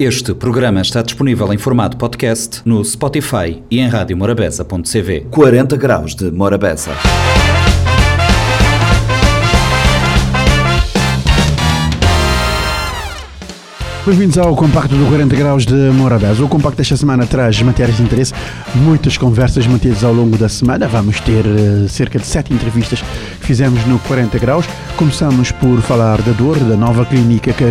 Este programa está disponível em formato podcast no Spotify e em radiomorabeza.cv. 40 graus de Morabeza. Bem-vindos ao compacto do 40 graus de Morabeza. O compacto desta semana traz matérias de interesse, muitas conversas mantidas ao longo da semana. Vamos ter uh, cerca de sete entrevistas que fizemos no 40 graus. Começamos por falar da dor, da nova clínica que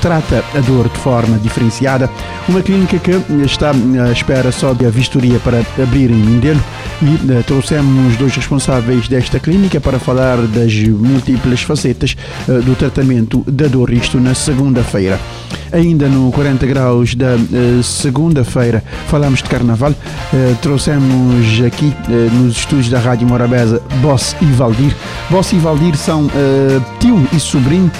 trata a dor de forma diferenciada. Uma clínica que está à espera só de a vistoria para abrir em Mindelo e uh, trouxemos dois responsáveis desta clínica para falar das múltiplas facetas uh, do tratamento da dor, isto na segunda-feira. Ainda no 40 graus da uh, segunda-feira falamos de carnaval, trouxemos aqui nos estúdios da Rádio Morabeza Boss e Valdir. Boss e Valdir são tio e sobrinho,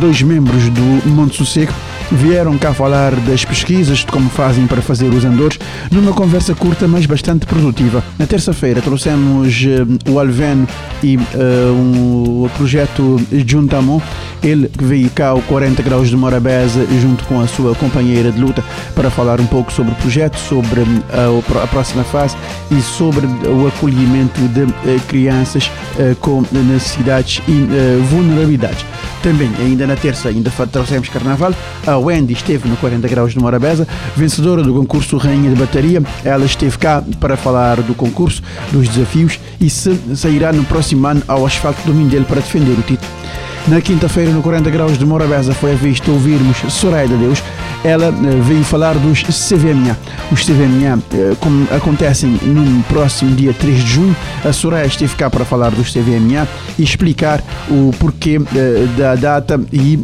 dois membros do Monte Sossego vieram cá falar das pesquisas, de como fazem para fazer os andores, numa conversa curta, mas bastante produtiva. Na terça-feira trouxemos uh, o Alveno e uh, um, o projeto Juntamon, ele que veio cá ao 40 graus de Morabeza junto com a sua companheira de luta para falar um pouco sobre o projeto, sobre uh, a próxima fase e sobre o acolhimento de crianças com necessidades e vulnerabilidades. Também, ainda na terça, ainda trouxemos Carnaval, a Wendy esteve no 40 Graus de Morabeza, vencedora do concurso Rainha de Bateria. Ela esteve cá para falar do concurso, dos desafios e se sairá no próximo ano ao asfalto do Mindelo para defender o título. Na quinta-feira, no 40 Graus de Morabeza, foi a de ouvirmos Soraya de Deus. Ela eh, veio falar dos CVMA. Os CVMA eh, como acontecem no próximo dia 3 de junho. A Soraya esteve cá para falar dos CVMA e explicar o porquê eh, da data e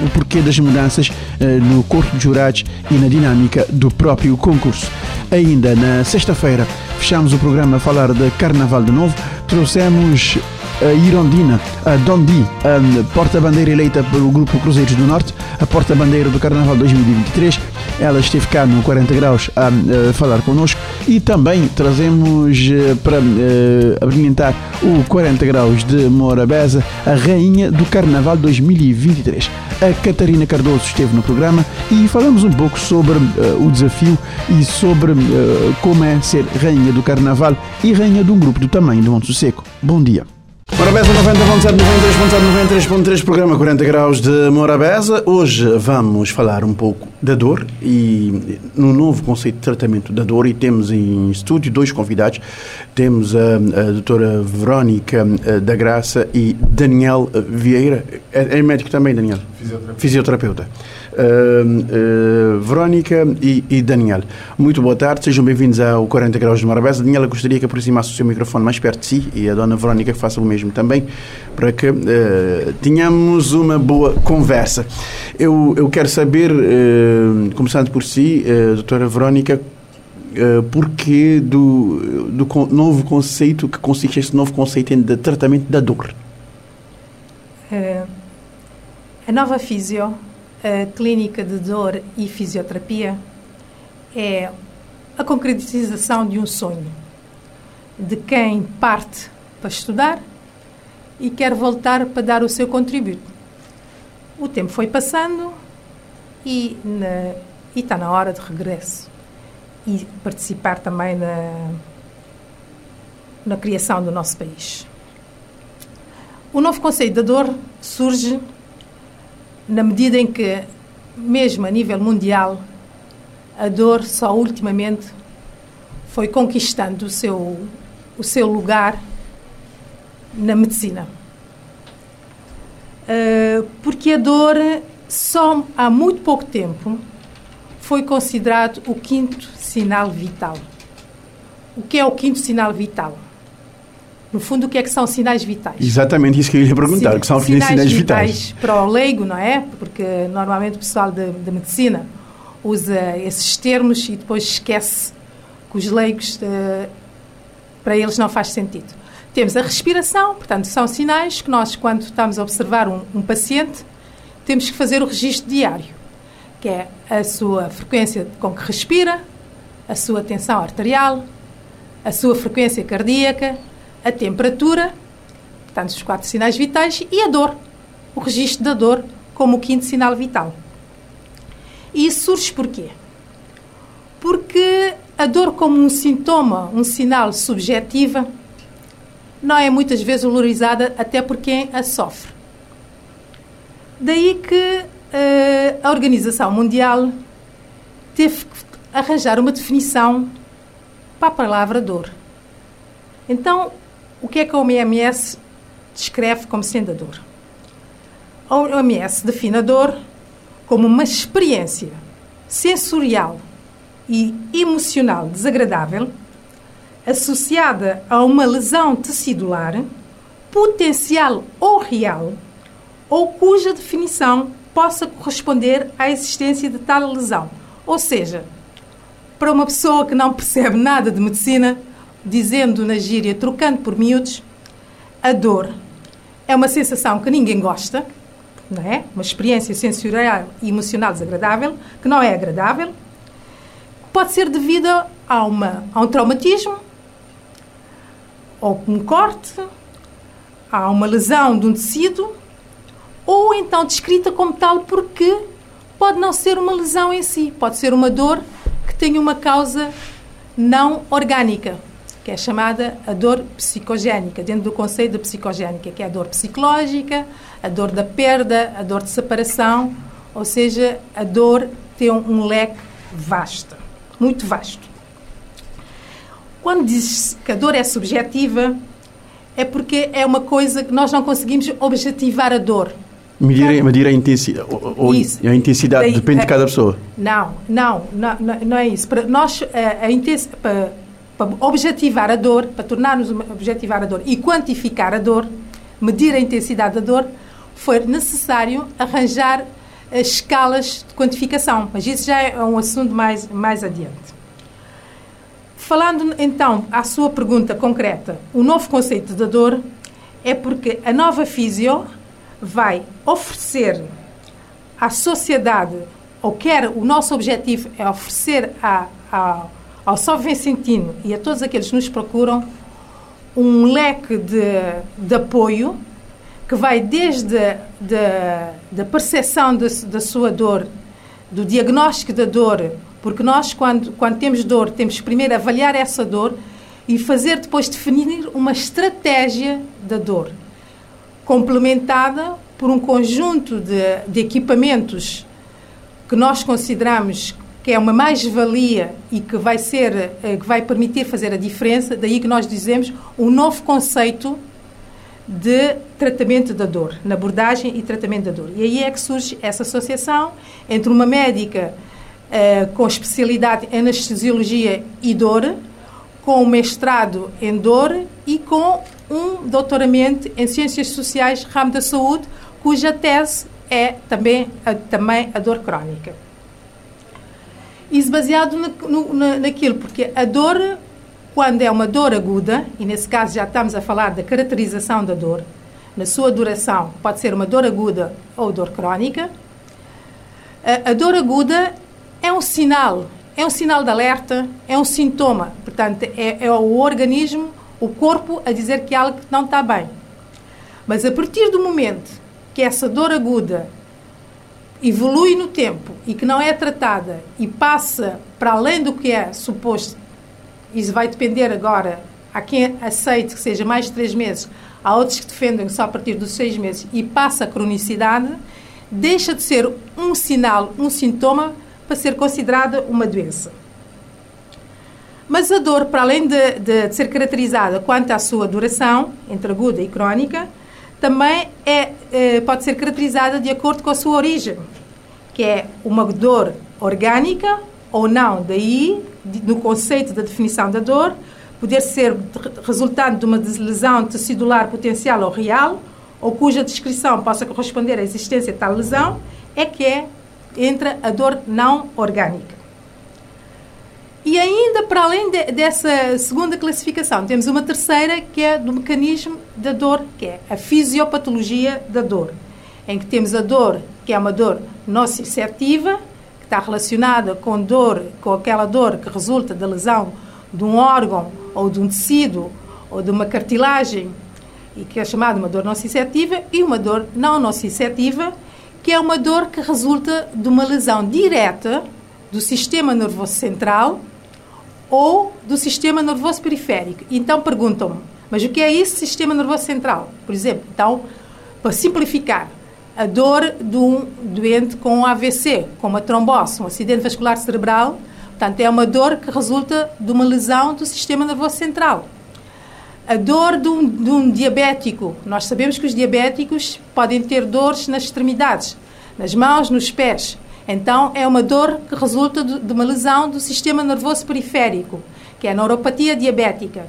o porquê das mudanças no corpo de jurados e na dinâmica do próprio concurso. Ainda na sexta-feira, fechamos o programa a falar de Carnaval de Novo. Trouxemos Irondina, a Dondi, a porta-bandeira eleita pelo Grupo Cruzeiros do Norte, a porta-bandeira do Carnaval 2023. Ela esteve cá no 40 Graus a, falar connosco e também trazemos eh, para uh, o 40 Graus de Morabeza a Rainha do Carnaval 2023. A Catarina Cardoso esteve no programa e falamos um pouco sobre uh, o desafio e sobre uh, como é ser Rainha do Carnaval e Rainha de um grupo do tamanho de Monte Seco. Bom dia. Morabeza 90.7, 93.3, programa 40 graus de Morabeza. Hoje vamos falar um pouco da dor e no novo conceito de tratamento da dor e temos em estúdio dois convidados. Temos a, a doutora Verónica eh, da Graça e Daniel Vieira. É, é médico também, Daniel? Fisioterapeuta. Fisioterapeuta. Uh, uh, Verónica e, e, Daniel. Muito boa tarde, sejam bem-vindos ao 40 Graus de Morabeza. Daniela, gostaria que aproximasse o seu microfone mais perto de si e a dona Verónica que faça o mesmo também, para que uh, tenhamos uma boa conversa. Eu, eu quero saber, começando por si, doutora Verónica, uh, porquê do, do novo conceito, que consiste este novo conceito de tratamento da dor? a nova fisio a clínica de dor e fisioterapia é a concretização de um sonho de quem parte para estudar e quer voltar para dar o seu contributo. O tempo foi passando e, na, e está na hora de regresso e participar também na, na criação do nosso país. O novo conceito da dor surge na medida em que, mesmo a nível mundial, a dor só ultimamente foi conquistando o seu, o seu lugar na medicina. Uh, porque a dor, só há muito pouco tempo, foi considerado o quinto sinal vital. O que é o quinto sinal vital? No fundo, o que é que são sinais vitais? Exatamente isso que eu ia perguntar, Sim, que são sinais, sinais vitais. vitais. Para o leigo, não é? Porque normalmente o pessoal da medicina usa esses termos e depois esquece que os leigos, de, eh, para eles não faz sentido. Temos a respiração, portanto, são sinais que nós, quando estamos a observar um, um paciente, temos que fazer o registro diário, que é a sua frequência com que respira, a sua tensão arterial, a sua frequência cardíaca, a temperatura, portanto, os quatro sinais vitais, e a dor, o registro da dor como o quinto sinal vital. E isso surge porquê? Porque a dor como um sintoma, um sinal subjetiva, não é muitas vezes valorizada até por quem a sofre. Daí que uh, a Organização Mundial teve que arranjar uma definição para a palavra dor. Então, o que é que a OMS descreve como sendo a dor? A OMS define a dor como uma experiência sensorial e emocional desagradável associada a uma lesão tecidular, potencial ou real, ou cuja definição possa corresponder à existência de tal lesão. Ou seja, para uma pessoa que não percebe nada de medicina, dizendo na gíria, trocando por miúdos, a dor é uma sensação que ninguém gosta, não é? Uma experiência sensorial e emocional desagradável, que não é agradável. Pode ser devida a, uma, a um traumatismo, ou um corte, a uma lesão de um tecido, ou então descrita como tal porque pode não ser uma lesão em si, pode ser uma dor que tenha uma causa não orgânica, que é chamada a dor psicogénica, dentro do conceito de psicogénica, que é a dor psicológica, a dor da perda, a dor de separação, ou seja, a dor tem um, leque vasto, muito vasto. Quando diz que a dor é subjetiva, é porque é uma coisa que nós não conseguimos objetivar a dor. Medir, medir a intensidade. Ou, isso. A intensidade Daí, depende de cada pessoa. Não, não, não, não é isso. Para nós, a, a intensidade, para, objetivar a dor, para tornarmos objetivar a dor e quantificar a dor, medir a intensidade da dor, foi necessário arranjar as escalas de quantificação. Mas isso já é um assunto mais, mais adiante. Falando então à sua pergunta concreta, o novo conceito da dor é porque a nova fisio vai oferecer à sociedade, ou quer o nosso objetivo é oferecer a, a, ao São Vicentino e a todos aqueles que nos procuram um leque de, de apoio que vai desde a percepção da sua dor, do diagnóstico da dor, porque nós, quando, quando temos dor, temos primeiro avaliar essa dor e fazer depois definir uma estratégia da dor, complementada por um conjunto de, de equipamentos que nós consideramos que é uma mais-valia e que vai ser eh, que vai permitir fazer a diferença, daí que nós dizemos um novo conceito de tratamento da dor, na abordagem e tratamento da dor. E aí é que surge essa associação entre uma médica uh, com especialidade em anestesiologia e dor, com um mestrado em dor e com um doutoramento em ciências sociais, ramo da saúde, cuja tese é também a, também a dor crónica. Isso baseado na, no, na, naquilo, porque a dor, quando é uma dor aguda, e nesse caso já estamos a falar da caracterização da dor, na sua duração, pode ser uma dor aguda ou dor crónica, a, a dor aguda é um sinal, é um sinal de alerta, é um sintoma. Portanto, é, é o organismo, o corpo, a dizer que algo não está bem. Mas a partir do momento que essa dor aguda evolui no tempo e que não é tratada e passa para além do que é suposto, isso vai depender agora. Há quem aceite que seja mais de três meses, há outros que defendem só a partir dos seis meses e passa a cronicidade, deixa de ser um sinal, um sintoma para ser considerada uma doença. Mas a dor, para além de, de, de, ser caracterizada quanto à sua duração, entre aguda e crónica, também é, é, pode ser caracterizada de acordo com a sua origem, que é uma dor orgânica ou não. Daí, no conceito da definição da dor, poder ser resultante de uma lesão tecidular potencial ou real, ou cuja descrição possa corresponder à existência de tal lesão, é que é entra a dor não orgânica. E ainda para além de, dessa segunda classificação, temos uma terceira que é do mecanismo da dor, que é a fisiopatologia da dor, em que temos a dor, que é uma dor nociceptiva, que está relacionada com dor, com aquela dor que resulta da lesão de um órgão ou de um tecido ou de uma cartilagem, e que é chamada uma dor nociceptiva, e uma dor não nociceptiva, que é uma dor que resulta de uma lesão direta do sistema nervoso central ou do sistema nervoso periférico. Então perguntam-me, mas o que é isso, sistema nervoso central? Por exemplo, então, para simplificar, a dor de um doente com AVC, com uma trombose, um acidente vascular cerebral, portanto, é uma dor que resulta de uma lesão do sistema nervoso central. A dor de um, de um, diabético. Nós sabemos que os diabéticos podem ter dores nas extremidades, nas mãos, nos pés. Então, é uma dor que resulta de, uma lesão do sistema nervoso periférico, que é a neuropatia diabética.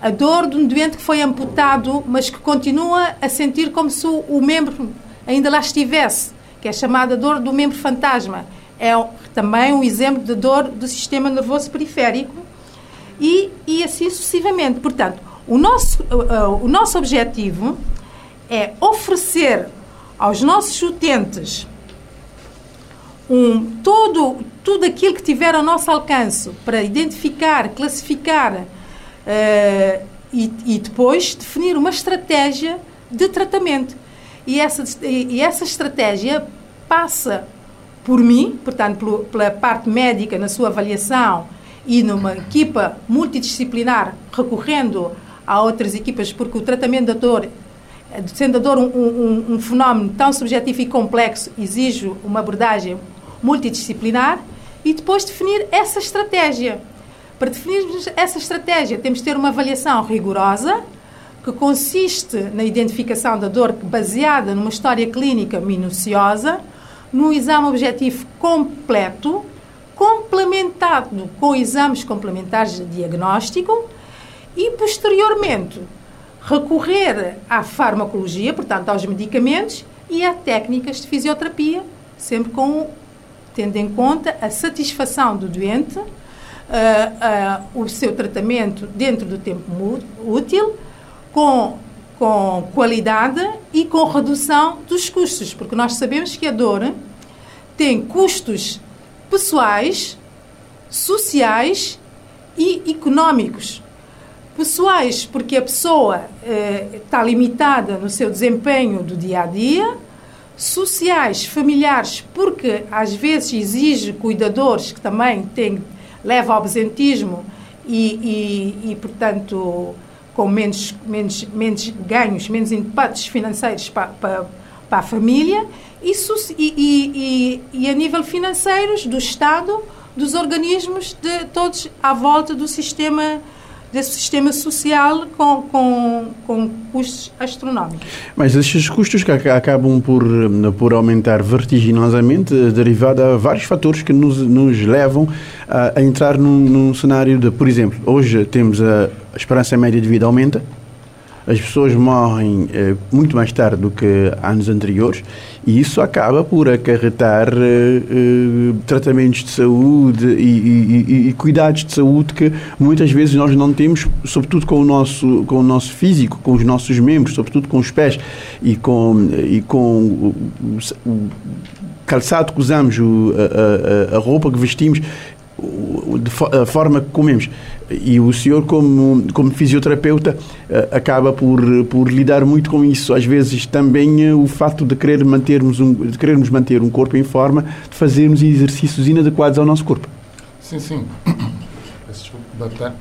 A dor de um doente que foi amputado, mas que continua a sentir como se o, membro ainda lá estivesse, que é chamada dor do membro fantasma. É também um exemplo de dor do sistema nervoso periférico e, e assim sucessivamente. Portanto, o nosso, o nosso objetivo é oferecer aos nossos utentes um, todo, tudo aquilo que tiver ao nosso alcance para identificar, classificar uh, e, e, depois definir uma estratégia de tratamento. E essa, e essa estratégia passa por mim, portanto, pela parte médica na sua avaliação e numa equipa multidisciplinar recorrendo a outras equipas, porque o tratamento da dor, sendo a dor um, um, um fenómeno tão subjetivo e complexo, exige uma abordagem multidisciplinar e depois definir essa estratégia. Para definirmos essa estratégia, temos de ter uma avaliação rigorosa, que consiste na identificação da dor baseada numa história clínica minuciosa, num exame objetivo completo, complementado com exames complementares de diagnóstico e, posteriormente, recorrer à farmacologia, portanto, aos medicamentos e a técnicas de fisioterapia, sempre com, tendo em conta a satisfação do doente, uh, uh, o seu tratamento dentro do tempo útil, com, com qualidade e com redução dos custos, porque nós sabemos que a dor tem custos pessoais, sociais e económicos. Pessoais, porque a pessoa eh, está limitada no seu desempenho do dia a dia. Sociais, familiares, porque às vezes exige cuidadores que também têm, leva ao absentismo e, e, e portanto, com menos, menos, menos ganhos, menos impactos financeiros para, para, para a família e, e, e, a nível financeiro do Estado, dos organismos, de todos à volta do sistema desse sistema social com, com, com custos astronómicos. Mas esses custos que acabam por, por aumentar vertiginosamente, derivado a vários fatores que nos, nos levam a, a entrar num, num, cenário de, por exemplo, hoje temos a esperança média de vida aumenta, as pessoas morrem eh, muito mais tarde do que anos anteriores e isso acaba por acarretar eh, eh, tratamentos de saúde e, e, e, cuidados de saúde que muitas vezes nós não temos, sobretudo com o nosso, com o nosso físico, com os nossos membros, sobretudo com os pés e com, e com o, o calçado que usamos, o, a, a, a roupa que vestimos, a forma que comemos. E o senhor, como, como fisioterapeuta, eh, acaba por, por lidar muito com isso. Às vezes também eh, o fato de, querer mantermos um, de querermos manter um corpo em forma, de fazermos exercícios inadequados ao nosso corpo. Sim, sim. Desculpa,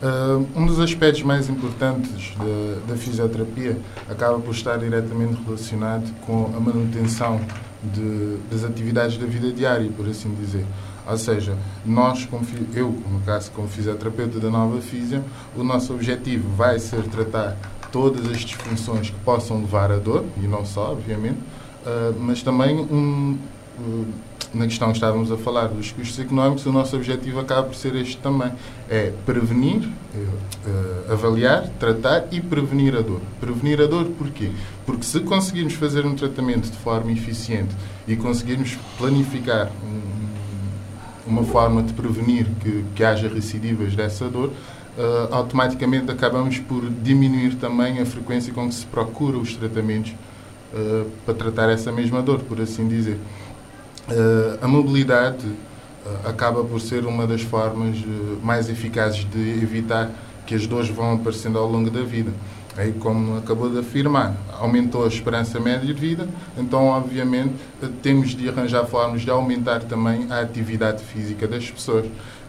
Uh, um dos aspectos mais importantes da, da, fisioterapia acaba por estar diretamente relacionado com a manutenção de, das atividades da vida diária, por assim dizer. Ou seja, nós, eu, no caso, como fisioterapeuta da Nova Físio, o nosso objetivo vai ser tratar todas as disfunções que possam levar à dor, e não só, obviamente, uh, mas também um, uh, na questão que estávamos a falar dos custos económicos, o nosso objetivo acaba por ser este também, é prevenir, uh, avaliar, tratar e prevenir a dor. Prevenir a dor porquê? Porque se conseguirmos fazer um tratamento de forma eficiente e conseguirmos planificar um, uma forma de prevenir que, que haja recidivas dessa dor, uh, automaticamente acabamos por diminuir também a frequência com que se procura os tratamentos uh, para tratar essa mesma dor, por assim dizer. Uh, a mobilidade acaba por ser uma das formas mais eficazes de evitar que as dores vão aparecendo ao longo da vida. Aí, como acabou de afirmar, aumentou a esperança média de vida, então, obviamente, temos de arranjar formas de aumentar também a atividade física das pessoas.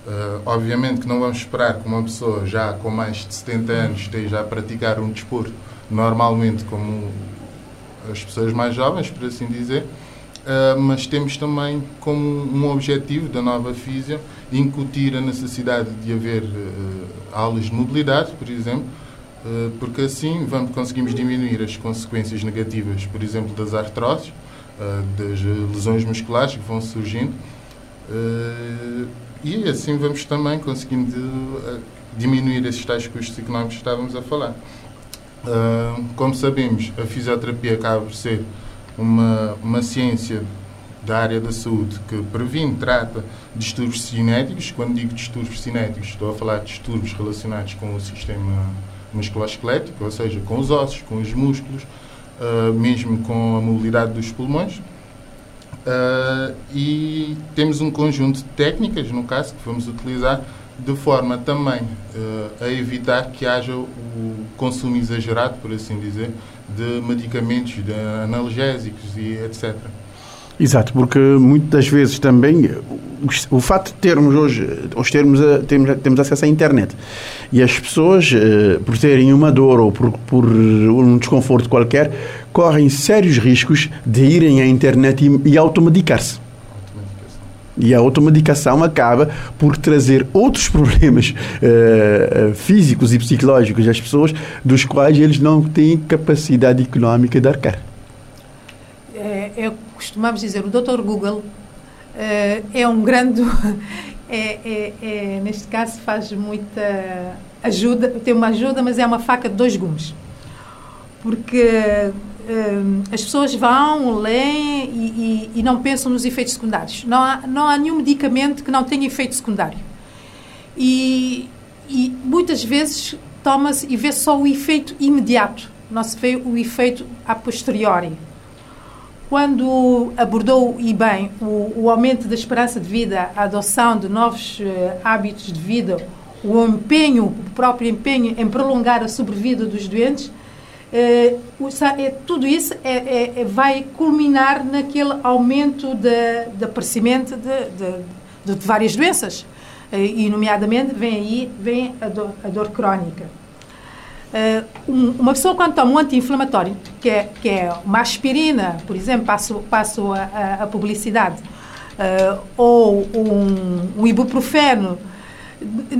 Uh, obviamente que não vamos esperar que uma pessoa já com mais de 70 anos esteja a praticar um desporto normalmente como as pessoas mais jovens, por assim dizer, uh, mas temos também como um objetivo da nova física incutir a necessidade de haver uh, aulas de mobilidade, por exemplo, porque assim vamos, conseguimos diminuir as consequências negativas, por exemplo, das artroses, das lesões musculares que vão surgindo, e assim vamos também conseguindo diminuir esses tais custos económicos que estávamos a falar. Como sabemos, a fisioterapia acaba por ser uma, uma ciência da área da saúde que previne, trata distúrbios cinéticos. Quando digo distúrbios cinéticos, estou a falar de distúrbios relacionados com o sistema musculoesquelético, ou seja, com os ossos, com os músculos, uh, mesmo com a mobilidade dos pulmões. Uh, e temos um conjunto de técnicas, no caso, que vamos utilizar de forma também uh, a evitar que haja o consumo exagerado, por assim dizer, de medicamentos, de analgésicos e etc. Exato, porque muitas vezes também o, fato de termos hoje, hoje termos, a, temos, temos acesso à internet e as pessoas, uh, por terem uma dor ou por, por um desconforto qualquer, correm sérios riscos de irem à internet e, e automedicar-se. E a automedicação acaba por trazer outros problemas uh, físicos e psicológicos às pessoas, dos quais eles não têm capacidade económica de arcar. É, é, costumamos dizer, o Dr. Google uh, é um grande. É, é, é, neste caso, faz muita ajuda, tem uma ajuda, mas é uma faca de dois gumes. Porque uh, as pessoas vão, leem e, e, e, não pensam nos efeitos secundários. Não há, não há nenhum medicamento que não tenha efeito secundário. E, e muitas vezes toma-se e vê só o efeito imediato, não se vê o efeito a posteriori. Quando abordou e bem o, o aumento da esperança de vida, a adoção de novos uh, hábitos de vida, o empenho, o próprio empenho em prolongar a sobrevida dos doentes, é, tudo isso é, é, é, vai culminar naquele aumento de, de aparecimento de, de, de várias doenças. Eh, e, nomeadamente, vem aí vem a a dor crónica. Um, uma pessoa quando toma um anti-inflamatório, que é, que é uma aspirina, por exemplo, passo, passo a, a, publicidade, uh, ou um, um, ibuprofeno,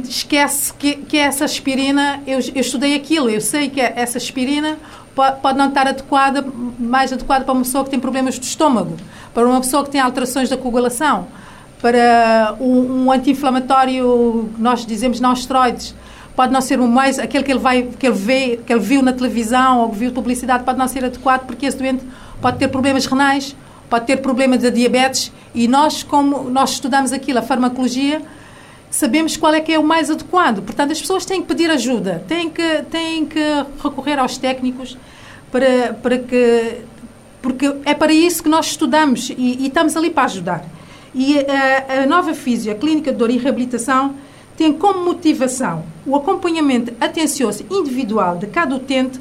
esquece que, que essa aspirina, eu, eu estudei aquilo, eu sei que essa aspirina pode, pode não estar adequada, mais adequada para uma pessoa que tem problemas de estômago, para uma pessoa que tem alterações da coagulação, para um, um anti-inflamatório, nós dizemos não esteroides, pode não ser o mais aquele que ele vai que ele vê que ele viu na televisão ou que viu publicidade pode não ser adequado porque esse doente pode ter problemas renais pode ter problemas de diabetes e nós como nós estudamos aquilo a farmacologia sabemos qual é que é o mais adequado. Portanto, as pessoas têm que pedir ajuda, têm que, têm que recorrer aos técnicos para, para que. Porque é para isso que nós estudamos e, e estamos ali para ajudar. E a, a nova Físio, a Clínica de Dor e Reabilitação, tem como motivação o acompanhamento atencioso individual de cada utente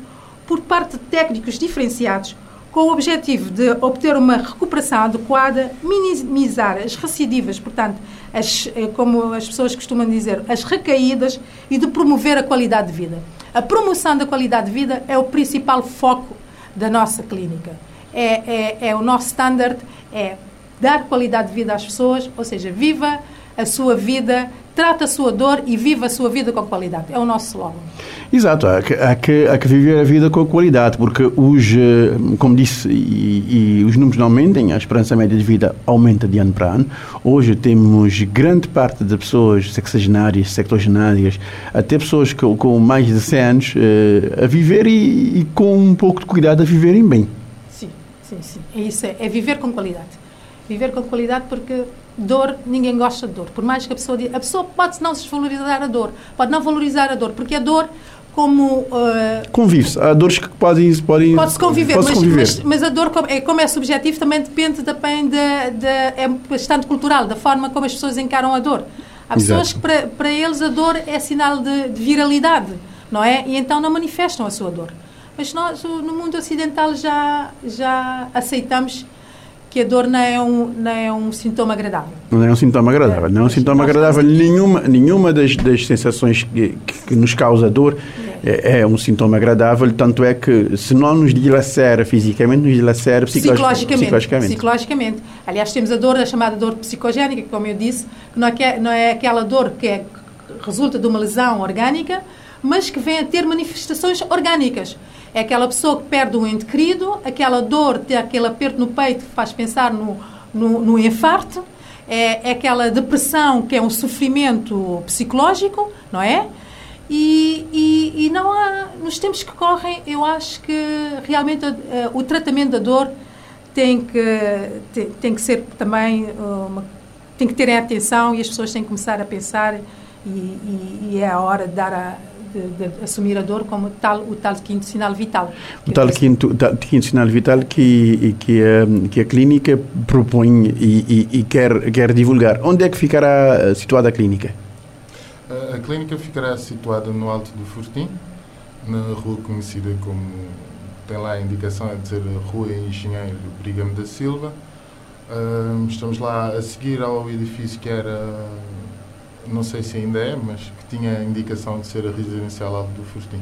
por parte de técnicos diferenciados com o objetivo de obter uma recuperação adequada, minimizar as recidivas, portanto, as, eh, como as pessoas costumam dizer, as recaídas e de promover a qualidade de vida. A promoção da qualidade de vida é o principal foco da nossa clínica. É, é, é o nosso standard, é dar qualidade de vida às pessoas, ou seja, viva a sua vida trata a sua dor e viva a sua vida com qualidade. É o nosso slogan. Exato, há que, há que, há que viver a vida com qualidade, porque os, eh, como disse, e, e, os números não aumentam, a esperança média de vida aumenta de ano para ano. Hoje temos grande parte de pessoas sexagenárias, sectogenárias, até pessoas com, com mais de 100 anos uh, a viver e, e, com um pouco de cuidado a viverem bem. Sim, sim, sim. É isso, é, é viver com qualidade. Viver com qualidade porque dor, ninguém gosta de dor. Por mais que a pessoa diga, a pessoa pode não desvalorizar a dor, pode não valorizar a dor, porque a dor como uh, convive-se. Há dores que podem podem pode-se conviver, pode mas, conviver. Mas, mas, a dor como é, como é subjetivo também depende também de, de, é bastante cultural da forma como as pessoas encaram a dor. Há pessoas Exato. que para, para eles a dor é sinal de, de viralidade. não é? E então não manifestam a sua dor. Mas nós, no mundo ocidental, já, já aceitamos que a dor não é um, não é um sintoma agradável. Não é um sintoma agradável. Não é um sintoma agradável. Nenhuma, nenhuma das, das sensações que, que nos causa dor é, é, um sintoma agradável, tanto é que se não nos dilacera fisicamente, nos dilacera psicologicamente. Psicologicamente. psicologicamente. Aliás, temos a dor, a chamada dor psicogénica, como eu disse, que não é, não é aquela dor que, é, que resulta de uma lesão orgânica, mas que vem a ter manifestações orgânicas. É aquela pessoa que perde um ente querido, aquela dor, aquele aperto no peito que faz pensar no, no, no infarto, é, é, aquela depressão que é um sofrimento psicológico, não é? E, e, e, não há, nos tempos que correm, eu acho que realmente uh, o tratamento da dor tem que, tem, tem que ser também, uma, tem que ter atenção e as pessoas têm que começar a pensar e, e é a hora de dar a, de, de, assumir a dor como tal, o tal quinto sinal vital. O tal quinto, tal quinto sinal vital que, que, a, que a clínica propõe e, e, e, quer, quer divulgar. Onde é que ficará situada a clínica? A clínica ficará situada no Alto do Fortim, na rua conhecida como, tem lá a indicação, é dizer Rua Engenheiro Brigamo da Silva. Uh, estamos lá a seguir ao edifício que era, não sei se ainda é, mas tinha a indicação de ser a residencial Alto do Fortim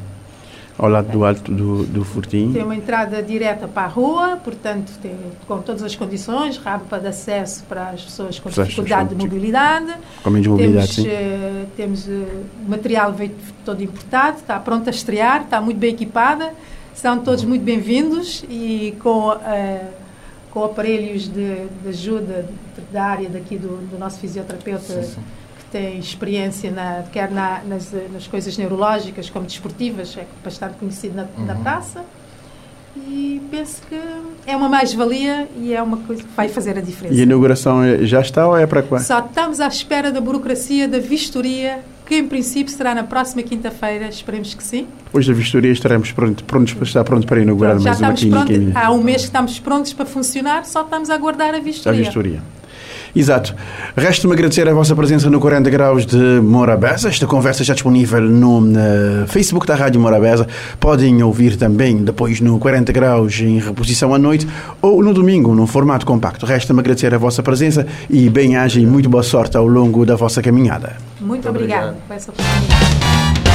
ao lado do alto do, do Fortim. Tem uma entrada direta para a rua, portanto, tem, com todas as condições, rampa de acesso para as pessoas com dificuldade de mobilidade. Com menos mobilidade, temos, sim. Uh, temos uh, material veio todo importado, está pronto a estrear, está muito bem equipada, são todos muito bem-vindos e com, uh, com aparelhos de, de, ajuda da área daqui do, do nosso fisioterapeuta. Sim, sim tem experiência na, quer na, nas, nas, coisas neurológicas como desportivas, é bastante conhecido na, uhum. na praça. E penso que é uma mais-valia e é uma coisa que vai fazer a diferença. E a inauguração é, já está ou é para quando? Só estamos à espera da burocracia, da vistoria, que em princípio será na próxima quinta-feira, esperemos que sim. Depois da vistoria estaremos prontos, prontos para estar prontos para inaugurar Pronto, mais uma clínica. Pronto, há um mês que estamos prontos para funcionar, só estamos a aguardar a vistoria. A vistoria. Exato. Resta-me agradecer a vossa presença no 40 Graus de Morabeza. Esta conversa está disponível no Facebook da Rádio Morabeza. Podem ouvir também depois no 40 Graus em reposição à noite ou no domingo, num formato compacto. Resta-me agradecer a vossa presença e bem-aja e muito boa sorte ao longo da vossa caminhada. Muito, muito obrigada por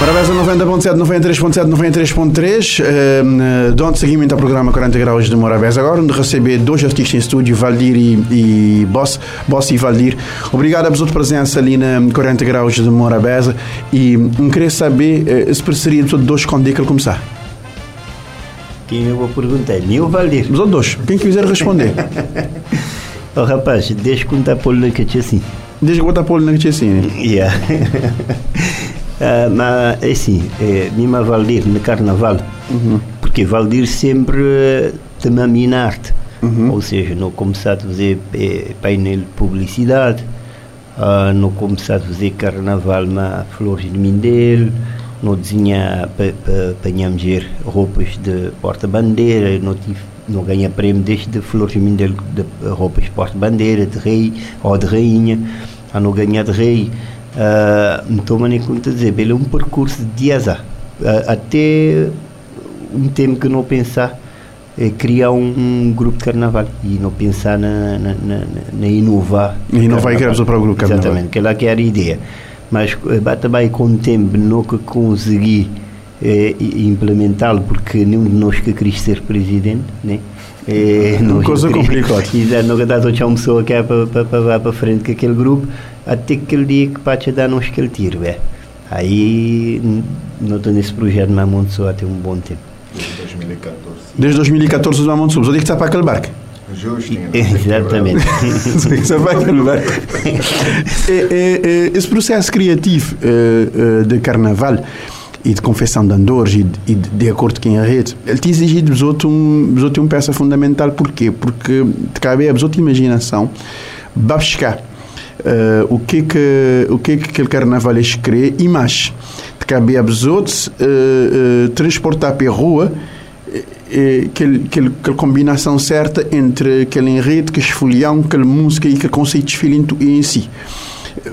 oportunidade. Morabeza 90.7, 93.7, 93.3. Uh, dando seguimento ao programa 40 Graus de Morabeza. Agora, onde receber dois artistas em estúdio, Valdir e, e Boss, Boss e Valdir. Obrigado a sua presença ali na 40 Graus de Morabeza. E um, queria saber uh, se pareceria de dois quando é que ele começar. Quem eu vou perguntar? Mil Valdir? Os dois. Quem quiser responder. oh, rapaz, deixa contar por lá que é assim. Deixa contar por lá que é assim. Né? Yeah. Uh, mas é assim, é, Mima Valdir no carnaval, uhum. porque Valdir sempre também na arte, uhum. ou seja, não começar a fazer é, painel de publicidade, uh, não começar a fazer carnaval na Flores de Mindelo, não desenhar para mulher roupas de porta-bandeira, não tive não ganha prêmio desde de Flores de Mindelo de roupas de porta-bandeira, de rei ou de rainha, a não ganhar de rei então, nem conta dizer, ele é um percurso de azar. Uh, até um tempo que não pensar é criar um, um, grupo de carnaval e não pensar na, na, na, na inovar. E inovar e criar para o grupo carnaval. Exatamente, que lá que era a ideia. Mas uh, também com o tempo não consegui é, implementá-lo porque nenhum de nós que quis ser presidente, né? É, uma coisa complicada. Exato, não dá outra uma pessoa que é para, para, para, para frente com aquele grupo até aquele dia que para te dar uns que ele tiro, é. Aí não estou nesse projeto de Mamon Sul até um bom tempo. Desde 2014. Desde 2014 o Mamon Sul, só digo que está para aquele barco. Justinho. Exatamente. Você vai aquele barco. Esse processo criativo eh, eh, de carnaval e de confecção de andores e de, e de, acordo com a rede, ele te exige de um, uma peça fundamental. Porquê? Porque te cabe a imaginação, vai buscar uh, o que que o que que aquele carnavalês crê e mais de cabe a outros uh, uh, transportar para a rua aquele, aquele, aquela combinação certa entre aquele enredo, aquele esfolião, aquela música e aquele conceito de desfile em si.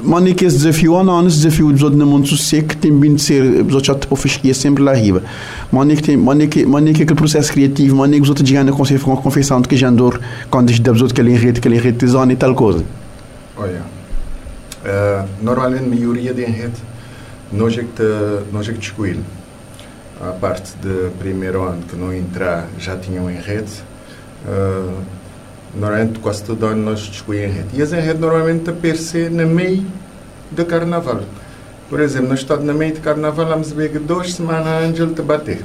Mano, que esse desafio, ou não, esse desafio outros no mundo seco tem vindo de ser, os outros te fisquia sempre lá arriba. Mano, que que, que aquele processo criativo, mano, que os outros digam com a confissão de que já andou, quando diz dos outros que ele enrede, que ele enrede tesão e tal coisa. Olha, uh, normalmente a maioria de enrede, nós é que te, nós é que A parte de primeiro ano que não entrar já tinha um enrede. Uh, normalmente quase todo ano nós escolhemos enredo. E as enredos normalmente aparecem no meio do carnaval. Por exemplo, nós estamos no meio do carnaval, vamos ver que duas semanas antes ele te bater.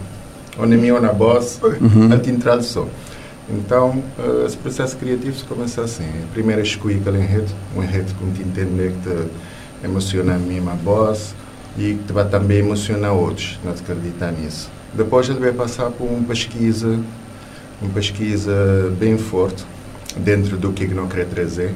Ou na minha ou na boss, uhum. a te entrar só. Então, uh, esse processo criativo começa assim. Primeiro escolhi aquele enredo, um enredo que te entender que te emociona a mim, a boss, e que te vai também emocionar outros, não te acreditar nisso. Depois ele vai passar por uma pesquisa, uma pesquisa bem forte, dentro do que não quer trazer,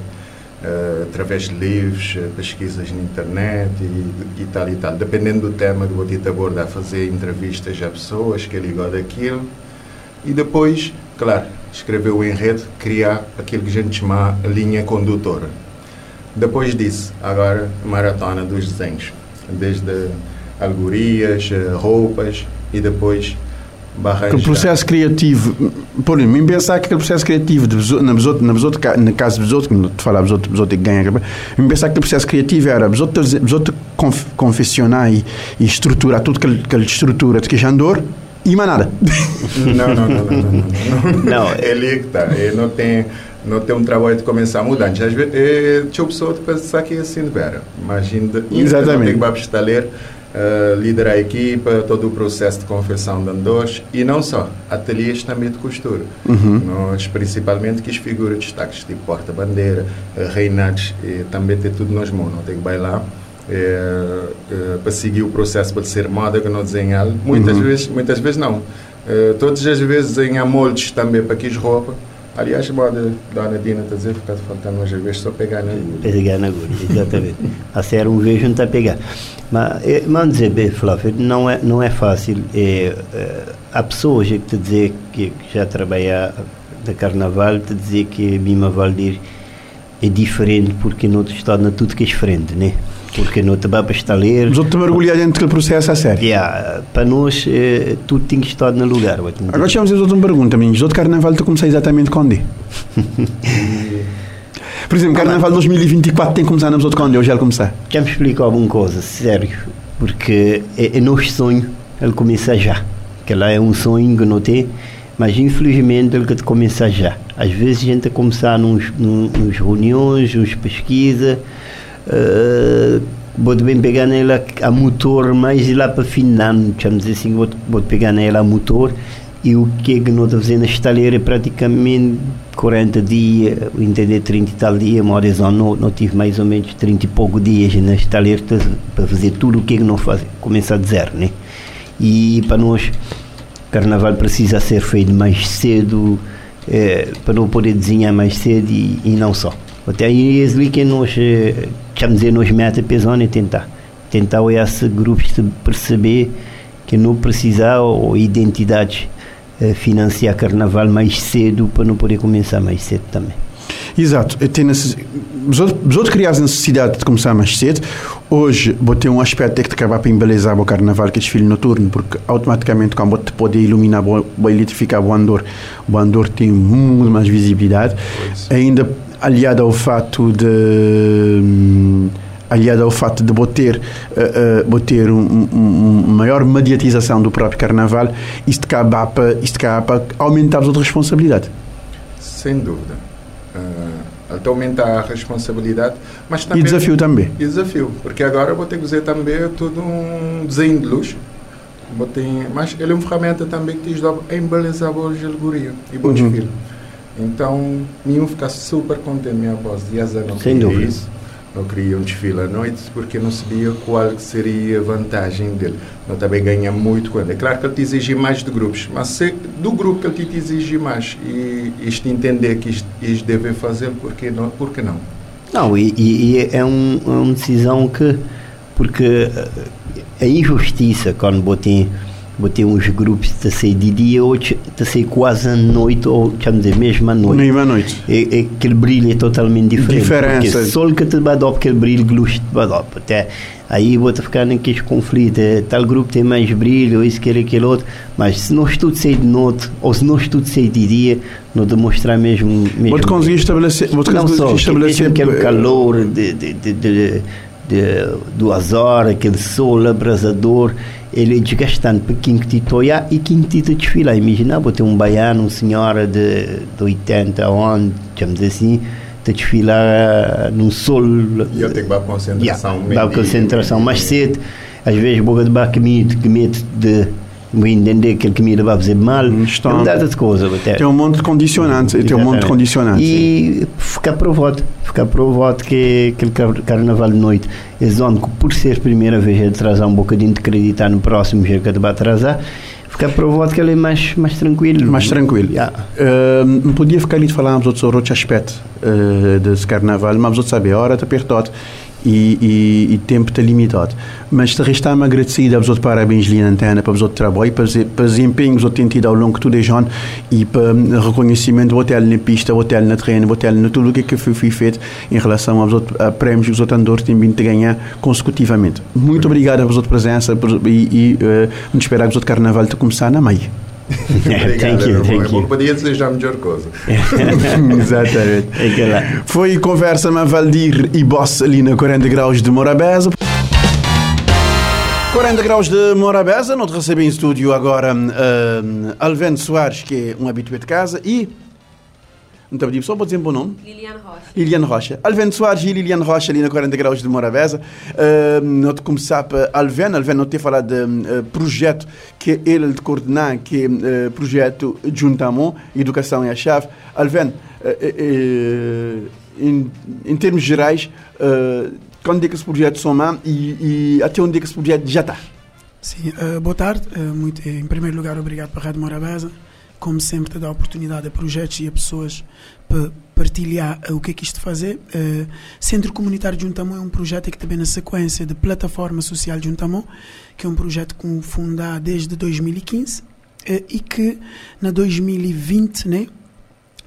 uh, através de livros, eh, pesquisas na internet e, e, tal e tal. Dependendo do tema que vou te abordar, fazer entrevistas a pessoas que ligam daquilo e depois, claro, escrever o enredo, criar aquilo que a gente chama linha condutora. Depois disso, agora, maratona dos desenhos, desde alegorias, eh, roupas e depois Aquele processo criativo, por mim, pensar que aquele processo criativo, de, na, besoto, na besoto, no caso de Besoto, como te falar Besoto, Besoto que ganha, me pensar que aquele processo criativo era Besoto, besoto conf, confeccionar e, e estruturar tudo que ele, que ele estrutura de queixandor e mais nada. Não, não, não, não, não, não. não. Ele é que está, ele não tem não tem um trabalho de começar a mudar. Às vezes, é, tinha pessoa de pensar que é assim de vera. Imagina, Exatamente. Tem que ler uh, liderar a equipa, todo o processo de confecção de andores e não só, ateliês também de costura. Uhum. Nós, principalmente, que as figuras de destaques, tipo porta-bandeira, uh, reinados, e também tem tudo nas mãos, não tem que bailar. É, é, para seguir o processo para ser moda que não desenhar muitas uhum. vezes muitas vezes não é, todas as vezes desenhar moldes também para que as roupas Aliás, moda da Ana Dina está a dizer, fica faltando umas vezes só pegar na agulha. Pegar na agulha, exatamente. a ser um vejo não está a pegar. Mas, mas dizer, bem, Flávio, não é, não é fácil. É, é, há pessoas que te dizer que já trabalham de carnaval, te dizer que Bima Valdir é diferente porque no outro estado não tudo que é diferente, né? Porque não te vai para estaleiro. Mas outro mergulhar dentro do processo a sério. Yeah, para nós, eh, tudo tem que estar no lugar. Agora a outra pergunta, mim. O carnaval tu começar exatamente quando? Por exemplo, Carnaval 2024 tem que começar na outro quando? Eu já começar. Já me explico alguma coisa, sério. Porque é, é nosso sonho ele começar já. Que lá é um sonho que não tem, mas infelizmente ele que começar já. Às vezes a gente começar nos, nos, nos reuniões, nos pesquisas, vou bem pegar nela a motor mais lá para ano, chamamos assim, vou, vou pegar nela a motor e o que é que nós fazendo na estaleira é praticamente 40 dias, entender 30 e tal dias, uma não, não tive mais ou menos 30 e pouco dias na estaleira para fazer tudo o que é que não faz, começar de zero, né? E para nós, carnaval precisa ser feito mais cedo, é, para não poder desenhar mais cedo e, e não só. Até aí é que nós, chamamos dizer, nós meta pesando e tentar. Tentar esse grupo perceber que não precisa ou identidade eh, financiar carnaval mais cedo para não poder começar mais cedo também. Exato, tem necess... os, outros, criaram a necessidade de começar mais cedo. Hoje, vou ter um aspecto que acabar para embelezar o carnaval, que é desfile noturno, porque automaticamente, quando você pode iluminar, vai eletrificar o andor, o andor tem muito mais visibilidade. Pois. Ainda aliado ao fato de hum, aliado ao fato de boter, uh, uh, boter um, um, um, maior mediatização do próprio carnaval, isto acaba para, isto acaba para aumentar a responsabilidade. Sem dúvida. Uh, até aumentar a responsabilidade, mas também... E desafio também. E desafio, porque agora vou ter que dizer também tudo um desenho de luz, Botei, mas ele é uma ferramenta também que te ajuda a embelezar a alegoria e bom uhum. desfile. Então, nenhum ficar super contente, minha voz. E essa não Sem dúvida. isso não queria um desfile à noite porque não sabia qual seria a vantagem dele. Não também ganha muito quando. É claro que ele te exige mais de grupos, mas se do grupo que ele te exige mais e isto entender que isto, isto deve fazer, por que não? Por que não? Não, e, e é, um, é uma decisão que, porque a injustiça quando botem Botei uns grupos de sair de dia, outros de sair quase à noite, ou vamos dizer, mesmo à noite. Mesmo à noite. E, e aquele brilho é totalmente diferente. Diferença. Só que te vai dar aquele brilho glux te vai dar. Até aí vou ficar naqueles conflitos. É, tal grupo tem mais brilho, isso, aquele, aquele outro. Mas se nós tudo sair de noite, ou se nós tudo sair de dia, não demonstrar mesmo. mesmo Vou-te conseguir estabelecer. Vou-te não conseguir só, que estabelecer. mesmo aquele calor de, de, de, de, de, duas horas, aquele sol abrasador, ele é desgastante para quem que te olhar e quem te desfilar. Imagina, vou ter um baiano, uma senhora de, de 80 anos, digamos assim, te desfilar num sol. E eu tenho que dar concentração. Yeah, concentração mais cedo. Às vezes, boca de bar que medo de vou entender que ele comida vai fazer mal. Estão- dá de coisa. até. Tem um monte de condicionantes. Tem um monte de condicionantes. E ficar provado, ficar provado que aquele car- carnaval de noite é por ser a primeira vez é atrasar um bocadinho de acreditar no próximo dia que ele vai atrasar, ficar provado que ele é mais, mais tranquilo. Mais tranquilo. Yeah. Uh, não podia ficar ali de falar sobre outro outro aspecto uh, desse carnaval, mas outros saber, a hora está apertada e, e, e tempo está limitado. Mas te resta-me agradecido a vos parabéns ali na antena para vos outro trabalho, para, para os desempenhos que têm tido ao longo de todo este ano e para o reconhecimento do hotel na pista, o hotel na terreno, o hotel na tudo o que, é que foi, foi feito em relação aos outros a prémios que os outros andores têm vindo a ganhar consecutivamente. Muito obrigado a vos presença e, e uh, vamos esperar que outros carnaval te começar na meia. thank you, thank you. Podia desejar melhor coisa. Exatamente. É. Foi conversa com Valdir e Boss ali na 40 graus de Morabeza. 40 graus de Morabeza, nós recebemos em estúdio agora hum, Alven Soares, que é um habitué de casa, e. Não te só para dizer um bom nome? Liliane Rocha. Liliane Rocha. Alven Soares e Liliane Rocha ali na 40 graus de Morabeza. Uh, nós começar para Alven. Alven, não te falar de uh, projeto que ele de coordenar, que é uh, projeto Juntamon, Educação é a Chave. Alven, uh, uh, em, em termos gerais, uh, quando é que esse projeto soma e, e até onde é que esse projeto já está? Sim, eh, boa tarde. Eh, muito, eh, em primeiro lugar, obrigado para a Rádio Morabeza. Como sempre, te dá oportunidade a projetos e a pessoas para partilhar eh, o que é que isto fazer. Eh, Centro Comunitário de Juntamon é um projeto que também na sequência de Plataforma Social de Juntamon, que é um projeto que fundado desde 2015 eh, e que na 2020, né,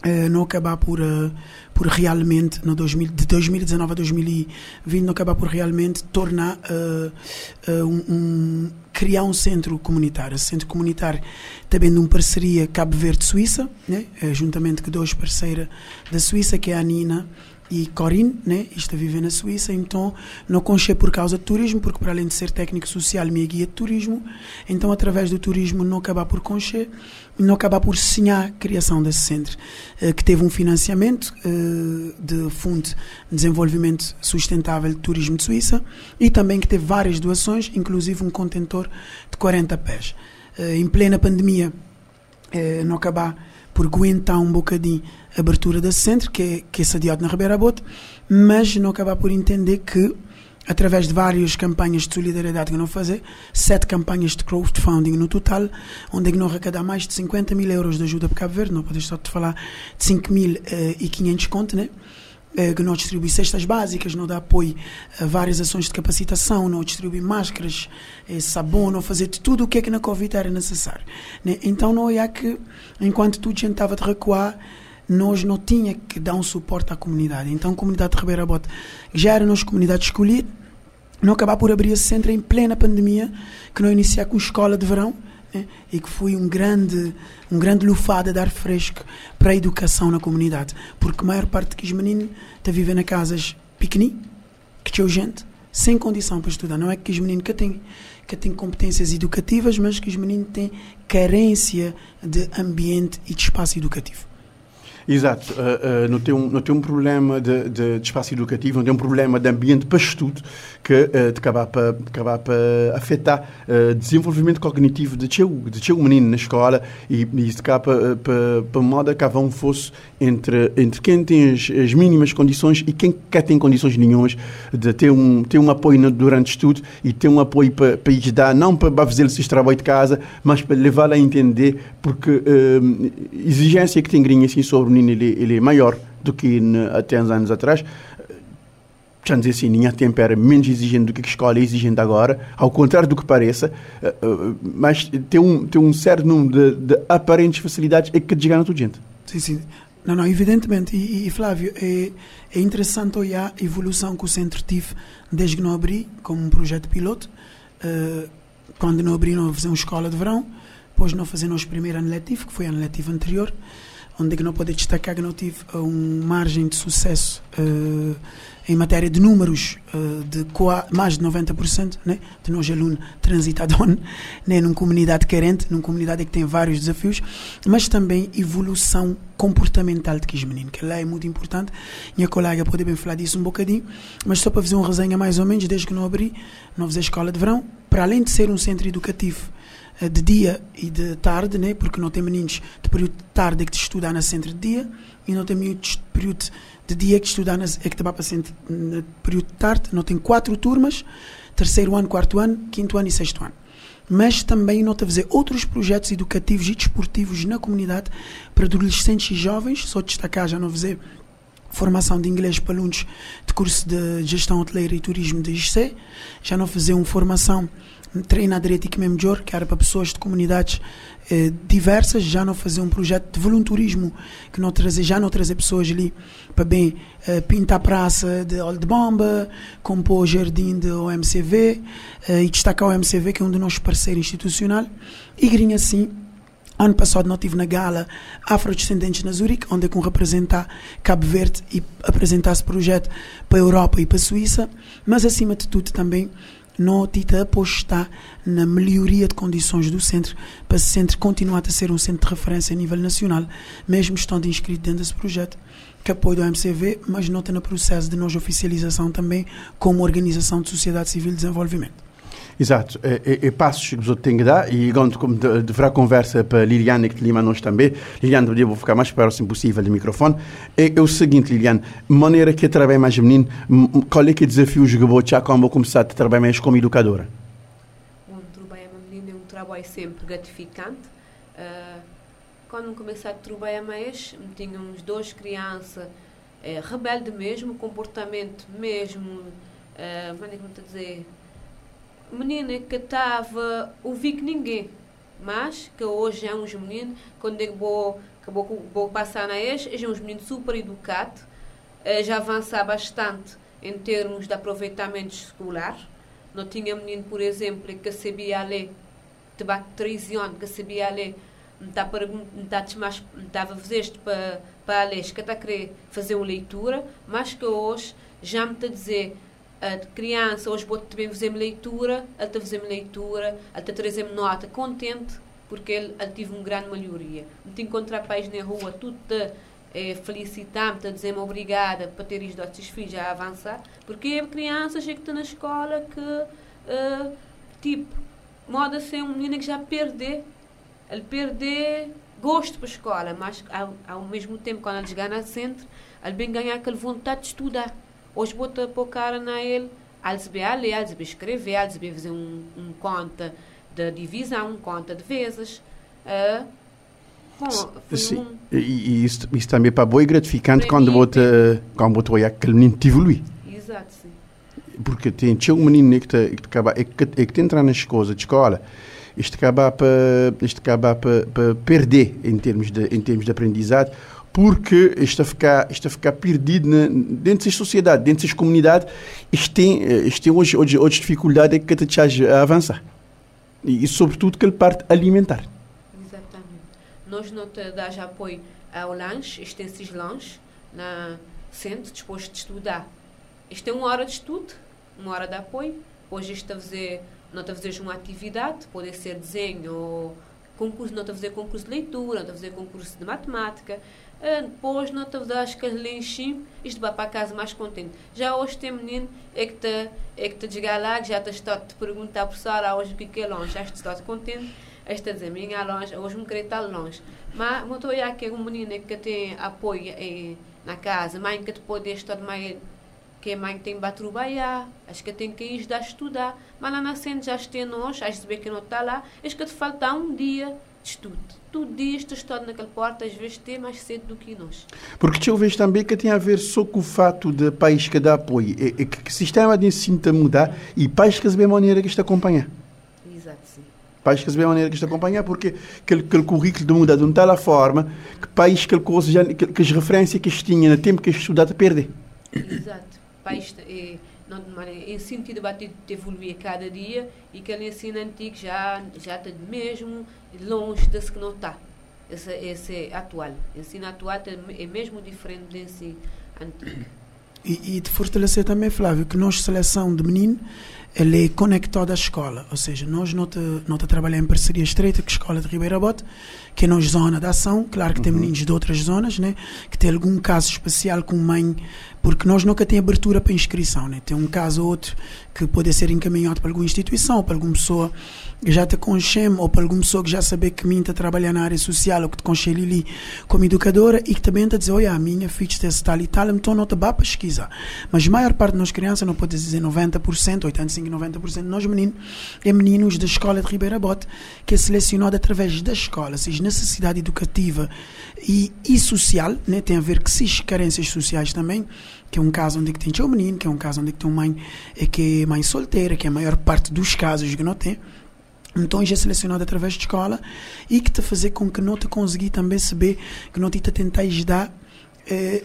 eh, não acabar por, eh, por realmente, no 2000, de 2019 a 2020, não acabar por realmente tornar, eh, um, um- criar um centro comunitário. Esse centro comunitário também numa parceria Cabo Verde-Suíça, né? eh, juntamente com duas parceiras da Suíça, que é a Nina e Corinne, né? A viver na Suíça, então não conchei por causa de turismo, porque para além de ser técnico social, minha guia de turismo, então através do turismo não acabar por concher, não acabar por sonhar a criação desse centro, eh, que teve um financiamento eh, de Fundo de Desenvolvimento Sustentável de Turismo de Suíça e também que teve várias doações, inclusive um contentor de 40 pés. Eh, Em plena pandemia, não acabar por aguentar um bocadinho a abertura desse centro, que é, que é sediado na Ribeira Bote, mas não acabar por entender que, através de várias campanhas de solidariedade que não fazer, sete campanhas de crowdfunding no total, onde é não arrecadar mais de 50 mil euros de ajuda para Cabo Verde, não podes só te falar de 5 mil eh, e 500 conto, né? eh, que não distribui cestas básicas, não dá apoio a várias ações de capacitação, não distribui máscaras, eh, sabão, não fazer tudo o que é que na Covid era necessário. né? Então não é que, enquanto tudo tentava de recuar, nós não tinha que dar um suporte à comunidade. Então a comunidade de Ribeira Bote, já era nossa comunidade escolhida, não acabar por abrir esse centro em plena pandemia, que não iniciar com escola de verão, né? e que foi um grande, um grande lufada de ar fresco para a educação na comunidade. Porque a maior parte que os meninos está vivendo em casas pequeninas, que tinham gente, sem condição para estudar. Não é que os meninos que têm, que têm competências educativas, mas que os meninos têm carência de ambiente e de espaço educativo. Exato. Uh, uh, não, tem um, não tem um problema de, de, de espaço educativo, não tem um problema de ambiente para estudo que uh, acabar para acabar para afetar o desenvolvimento cognitivo de teu, de teu menino na escola e, isso acaba para, para, para modo que um fosse entre, entre quem tem as, as mínimas condições e quem quer tem condições nenhumas de ter um, ter um apoio no, durante o estudo e ter um apoio para, para lhes dar, não para fazer esses trabalho de casa, mas para levá-lo a entender porque a exigência que tem grinha assim sobre o menino ele, ele é maior do que até uns anos atrás. Já dizer assim, ninguém tempo era menos exigente do que a escola é exigente agora, ao contrário do que pareça, uh, uh, mas tem um, tem um certo número de, de aparentes facilidades é que na tua gente. Sim, sim. Não, não, evidentemente. E, e Flávio, é, é interessante olhar a evolução que o centro tive desde que não abri, como um projeto piloto. Uh, quando não abri, não fazemos escola de verão, depois não fazemos o primeiro ano letivo, que foi ano letivo anterior, onde é que não pode destacar que não tive uma margem de sucesso uh, em matéria de números uh, de mais de 90% né, de nós alunos transitadores né, numa comunidade carente, numa comunidade que tem vários desafios, mas também evolução comportamental de que os meninos, que lá é muito importante. Minha colega pode bem falar disso um bocadinho, mas só para fazer uma resenha mais ou menos, desde que não abri, não fiz a escola de verão, para além de ser um centro educativo eh, de dia e de tarde, né? porque não tem meninos de período de tarde que estudar na centro de dia e não tem meninos de período de dia que estudar na, é que para centro no período de tarde. Não tem quatro turmas, terceiro ano, quarto ano, quinto ano e sexto ano. Mas também não a fazer outros projetos educativos e desportivos na comunidade para adolescentes e jovens, só destacar, já não fazer formação de inglês para alunos de curso de gestão hoteleira e turismo de IC, já não fazer uma formação treino direito mesmo melhor, que era para pessoas de comunidades eh, diversas, já não fazer um projeto de voluntarismo, que não trazer, já não trazer pessoas ali para bem eh, pintar a praça de óleo de bomba, compor o jardim do OMCV eh, e destacar o OMCV, que é um dos nossos parceiros institucional. E grinha assim, Ano passado não estive na gala Afrodescendentes na Zurique, onde é com representar Cabo Verde e apresentar esse projeto para a Europa e para a Suíça, mas acima de tudo também não tita apostar na melhoria de condições do centro para o centro continuar a ser um centro de referência a nível nacional, mesmo estando inscrito dentro desse projeto que apoio do MCV, mas não está no processo de nós oficialização também como organização de sociedade civil de desenvolvimento. Exato, é, é, é passos que os outros têm que dar e quando como deverá conversa para Liliane que Lima nós também, Liliane, vou ficar mais próximo possível do microfone, é, é o seguinte, Liliane, maneira que trabalha mais menino, qual é que é o desafio que vou já quando vou começar a trabalhar mais como educadora? Bom, trabalhar menino é um trabalho sempre gratificante. Uh, quando comecei a trabalhar mais, tinha uns dois crianças é, rebelde mesmo, comportamento mesmo, uh, como é que eu dizer, menina que estava ouvir que ninguém, mas que hoje é uns meninos, quando eu vou, que vou, vou passar na ex, é uns meninos super educados, eh, já avançar bastante em termos de aproveitamento escolar. Não tinha menino, por exemplo, que sabia ler, de 13 anos, que sabia ler, estava a fazer isto para, para ler, que está a querer fazer uma leitura, mas que hoje já me está a dizer a criança, hoje vou também fazer leitura, ele está a fazer leitura, ele está a trazer nota, contente, porque ele, ele teve uma grande melhoria. Me encontrar pais na rua, tudo te é, felicitar-me, a dizer-me obrigada por ter isto aos filhos a avançar, porque é criança que está na escola que, uh, tipo, moda ser um menino que já perde, ele perde gosto para a escola, mas ao, ao mesmo tempo, quando ele chegar no centro, ele bem ganhar aquela vontade de estudar. Hoje bota pôr cara na ele, eles bem a ler, eles bem escrever, eles bem fazer um, um conta de divisão, um conta de vezes. Uh, bom, Sim, um... e, e isso, isso também é para boa e gratificante quando bota, quando bota olhar aquele menino te evoluir. Exato, sim. Porque tem, tinha um menino que, te, que, acaba, é que, é que te entrar nas coisas de escola, isto acaba para, isto acaba para, para perder em termos de, em termos de aprendizado, porque está a ficar, está a ficar perdido na, dentro da sociedade, dentro da comunidade, isto tem, isto tem hoje, hoje, hoje dificuldade que te a avançar. E, e, sobretudo, que parte alimentar. Exatamente. Nós não te damos apoio ao lanche, isto tem esses lanches, na centro, disposto de estudar. Isto é uma hora de estudo, uma hora de apoio. Hoje está a fazer, não está a fazer uma atividade, pode ser desenho ou concurso, não está a fazer concurso de leitura, não está a fazer concurso de matemática. Ah, depois não te das que lenchim, isto vai para casa mais contente. Já hoje tem menino é que te, é que lá, que já está a te perguntar, professor, ah, hoje que é longe, já está contente, está a dizer, minha longe, hoje me querer estar longe. Mas, eu estou a que é um menino que tem apoio eh, na casa, mãe que te pode estar mais que a mãe tem que trabalhar, acho que tem que ir a estudar, mas lá na cena já tem nós, acho que que não está lá, acho que te falta um dia estudo. Tudo dias tu estás naquela porta, às vezes tem mais cedo do que nós. Porque eu vejo também que tem a ver só com o fato de país que dá apoio, é, é que o sistema de ensino está a mudar e país que se a maneira que está a acompanhar. Exato, sim. País que se vê a maneira que está a acompanhar, porque aquele, aquele currículo muda de uma tal forma que país que, coisa já, que, que as referências que tinha no tempo que estudava perde. Exato. País, é, não, ensino que debate evoluir cada dia e aquele ensino antigo já já está mesmo longe desse que não está. Esse, esse é atual. Ensino atual é mesmo diferente do ensino antigo. E, e de fortalecer também, Flávio, que nós, seleção de menino, ele é conectado à escola. Ou seja, nós não, te, não te trabalhamos em parceria estreita com a Escola de Ribeira Bote, que é na zona de ação. Claro que uhum. tem meninos de outras zonas, né? que tem algum caso especial com mãe porque nós nunca tem abertura para inscrição, né? Tem um caso ou outro que pode ser encaminhado para alguma instituição, ou para alguma pessoa já te conhece, ou para alguma pessoa que já sabe que mim está trabalhando na área social, ou que te conhece ali como educadora, e que também está dizer, olha, a minha filha está tal e tal, então não te vai pesquisar. Mas a maior parte nós crianças, não pode dizer 90%, 85%, 90% de nós meninos, é meninos da escola de Ribeira Bote, que é selecionado através da escola, seja necessidade educativa e, e social, né? tem a ver com seis carências sociais também, que é um caso onde tem um menino, que é um caso onde tem uma mãe é que é mãe solteira, que é a maior parte dos casos que não tem. Então, já é selecionado através de escola e que te fazer com que não te consegui também saber que não te tentar ajudar eh,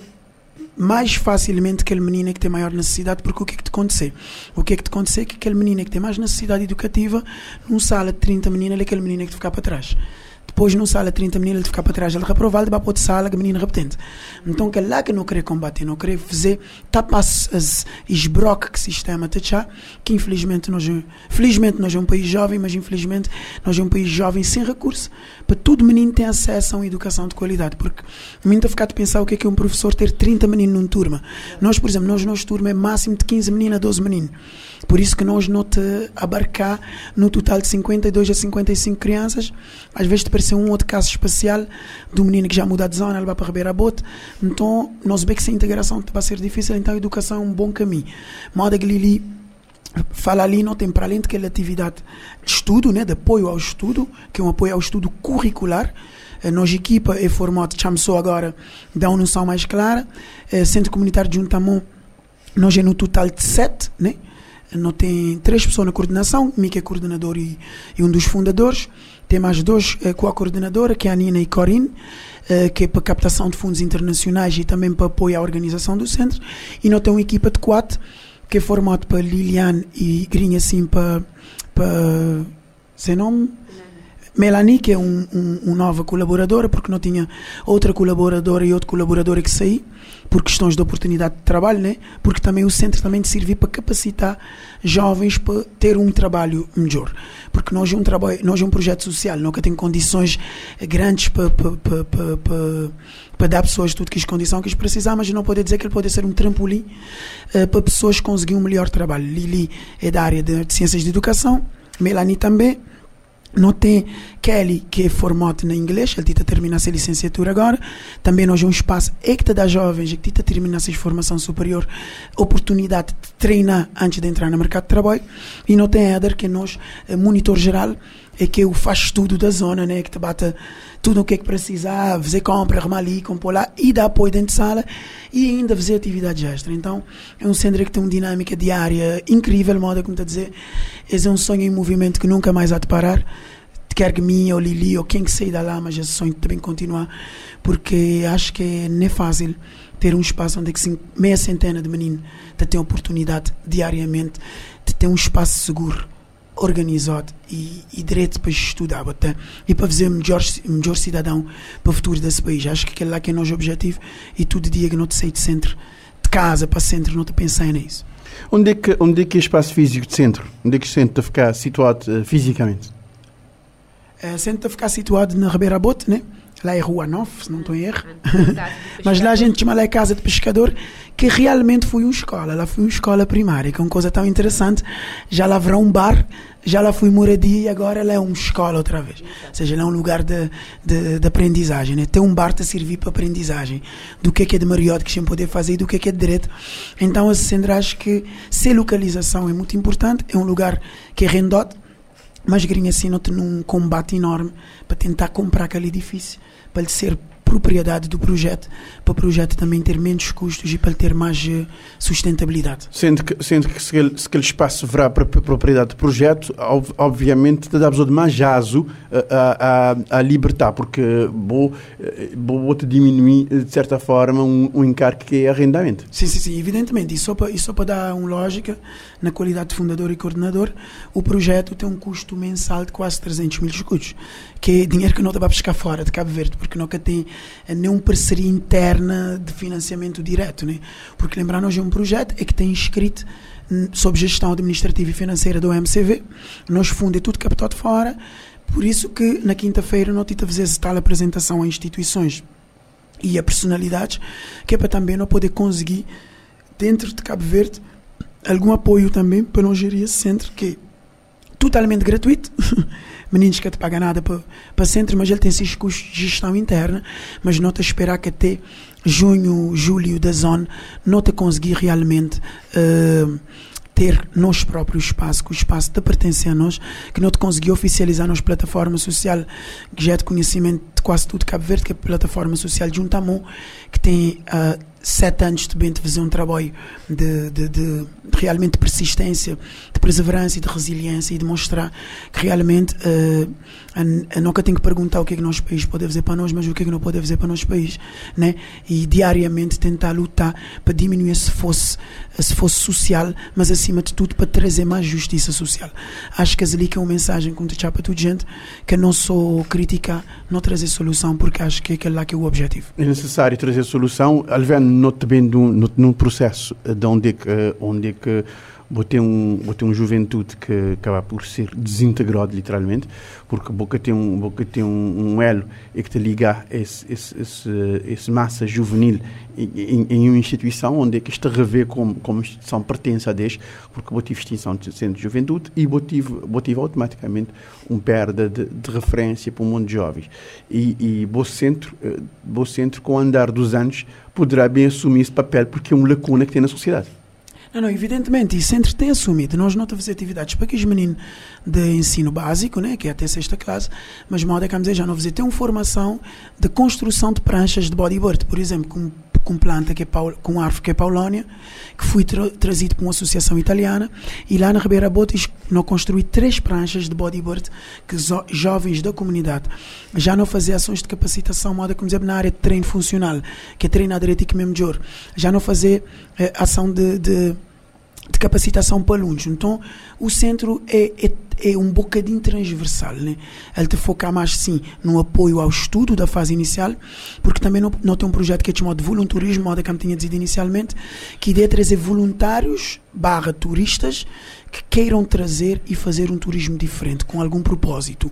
mais facilmente aquele menino que tem maior necessidade, porque o que é que te acontecer? O que é que te acontecer é que aquele menino que tem mais necessidade educativa, num sala de 30 meninos, ele é aquele menino que te ficar para trás. Depois, num sala 30 meninos, ele fica para trás, ele reprovar, vai para outra sala, que menino repetente. Então, que é lá que não querer combater, não querer fazer, tapa as esbroca que sistema está que infelizmente nós, felizmente nós é um país jovem, mas infelizmente nós é um país jovem sem recurso, para todo menino ter acesso a uma educação de qualidade, porque menino está a ficar de pensar o que é que é um professor ter 30 meninos numa turma. Nós, por exemplo, nós, nossa turma é máximo de 15 meninos a 12 meninos. Por isso que nós não te abarcar no total de 52 a 55 crianças, às vezes te parece um outro caso especial do menino que já muda de zona, ele vai para Ribeira Bote. Então, nós vemos que essa integração vai ser difícil, então a educação é um bom caminho. Moda que Lili fala ali, não tem para além daquela atividade de estudo, né, de apoio ao estudo, que é um apoio ao estudo curricular, a nossa equipa é formada, chamou agora, dá uma noção mais clara. Centro Comunitário de Juntamon, nós é no total de sete, né? Não tem três pessoas na coordenação, Mica é coordenador e, e, um dos fundadores. Tem mais dois eh, com a coordenadora, que é a Nina e Corinne, eh, que é para captação de fundos internacionais e também para apoio à organização do centro. E não tem uma equipa de quatro, que é formado para Liliane e Grinha, assim, para. para sem nome? Melanie, que é um, um, uma nova colaboradora, porque não tinha outra colaboradora e outro colaborador que sair, por questões de oportunidade de trabalho, né? porque também o centro também servir para capacitar jovens para ter um trabalho melhor. Porque nós é um, trabalho, nós é um projeto social, nunca tem condições grandes para, para, para, para, para dar pessoas tudo que as condições que eles precisam, mas não pode dizer que ele pode ser um trampolim uh, para pessoas conseguirem um melhor trabalho. Lili é da área de ciências de educação, Melanie também não tem Kelly, que é formado na inglês, ele está terminar a licenciatura agora. Também nós é um espaço é que dá jovens que terminar a formação superior, oportunidade de treinar antes de entrar no mercado de trabalho. E não tem Eder, que é é monitor geral, é que faz tudo da zona, né? que te bate tudo o que é que precisar, fazer compra, arrumar ali, compor lá e dar apoio dentro de sala e ainda fazer atividade extra. Então é um centro que tem uma dinâmica diária incrível, moda como está a dizer. Esse é um sonho em movimento que nunca mais há de parar. Quer que minha ou Lili ou quem que sair da lá, mas esse sonho também continuar, porque acho que não é fácil ter um espaço onde é que meia centena de meninos tem oportunidade diariamente de ter um espaço seguro organizado e, e direito para estudar até, e para fazer melhor, melhor cidadão para o futuro desse país. Acho que aquele lá que é o nosso objetivo e todo dia que não te sair de centro, de casa para centro, não te pensar nisso. Onde é, que, onde é que é o espaço físico de centro? Onde é que o centro está a ficar situado uh, fisicamente? Uh, o centro está a ficar situado na Ribeira Bote, né? Lá é Rua 9, se não estou em erro. Mas lá a gente chama lá Casa de Pescador, que realmente foi uma escola. Lá foi uma escola primária, que é uma coisa tão interessante. Já lá haverá um bar, já lá foi moradia e agora ela é uma escola outra vez. Ou seja, ela é um lugar de, de, de aprendizagem. Né? Tem um bar a servir para aprendizagem do que é que é de mariote que gente poder fazer e do que é que é de direito. Então, assim, acho que se localização é muito importante, é um lugar que é rendote, mas grinha assim não tem um combate enorme para tentar comprar aquele edifício, para ele ser propriedade do projeto, para o projeto também ter menos custos e para ter mais eh, sustentabilidade. Sendo que, sendo que se, aquele, se aquele espaço verá para propriedade do projeto, ob, obviamente te dá de mais jazo a, a, a, libertar, porque vou, vou te diminuir, de certa forma, um, um encargo que é arrendamento. Sim, sim, sim, evidentemente. E só para, e só para dar uma lógica, na qualidade de fundador e coordenador, o projeto tem um custo mensal de quase 300 mil escudos, que é dinheiro que não dá para buscar fora de Cabo Verde, porque nunca tem nenhuma parceria interna de financiamento direto. Né? Porque lembrar, nós é um projeto é que tem inscrito sob gestão administrativa e financeira do MCV, nós fundos é tudo captado de fora, por isso que na quinta-feira nós temos fazer tal apresentação a instituições e a personalidades, que é para também não poder conseguir, dentro de Cabo Verde, algum apoio também para nós gerir esse centro, que é totalmente gratuito. Meninos que te pagam nada para, centro, mas ele tem esses custos de gestão interna, mas não te esperar que até junho, julho da zona não te conseguir realmente uh, ter nós próprios espaço, que o espaço te pertence a nós, que não te conseguir oficializar nas plataforma social que já é de conhecimento de quase tudo Cabo Verde, que é a plataforma social de Juntamon, que tem uh, sete anos bem de fazer um trabalho de, de, de, realmente persistência, de perseverança e de resiliência e de mostrar que realmente uh, a, a nunca tem que perguntar o que é que nosso país pode fazer para nós, mas o que é que não pode fazer para nosso país, né? E diariamente tentar lutar para diminuir esse fosse, esse fosse social, mas acima de tudo para trazer mais justiça social. Acho que ali que é uma mensagem que te para toda gente, que não sou criticar, não trazer solução, porque acho que é aquele lá que é o objetivo. É necessário trazer solução, Alveno, note bem num, num processo de onde é que, onde é que botei um, botei um juventude que acaba por ser desintegrado literalmente, porque boca tem um, boca tem um, um elo e que te liga esse, esse, esse, esse massa juvenil em, em, uma instituição onde é que está a rever como, como instituição pertence a Deus, porque botive extinção de centro de juventude e botive, botive automaticamente um perda de, de, referência para o mundo de jovens. E, e Bo Centro, eh, Bo Centro, com o andar dos anos, poderá bem assumir esse papel porque é uma lacuna que tem na sociedade. Não, não, evidentemente, e sempre tem assumido. Nós não temos atividades para aqueles meninos de ensino básico, né, que é até sexta classe, mas moda que dizer, já não fazer tem uma formação de construção de pranchas de bodyboard, por exemplo, com, com planta que é com árvore que é Paulónia, que foi tra trazido por uma associação italiana, e lá na Ribeira Botis nós construí três pranchas de bodyboard que jovens da comunidade já não faziam ações de capacitação, moda como dizer, na área de treino funcional, que é treinador ético mesmo de ouro, já não fazer eh, ação de, de de capacitação para alunos. Então, o centro é, é, é um bocadinho transversal. Né? Ele te foca mais, sim, no apoio ao estudo da fase inicial, porque também não, não tem um projeto que é chamado de voluntarismo, modo que tinha dito inicialmente, que ideia é trazer voluntários barra turistas que queiram trazer e fazer um turismo diferente, com algum propósito.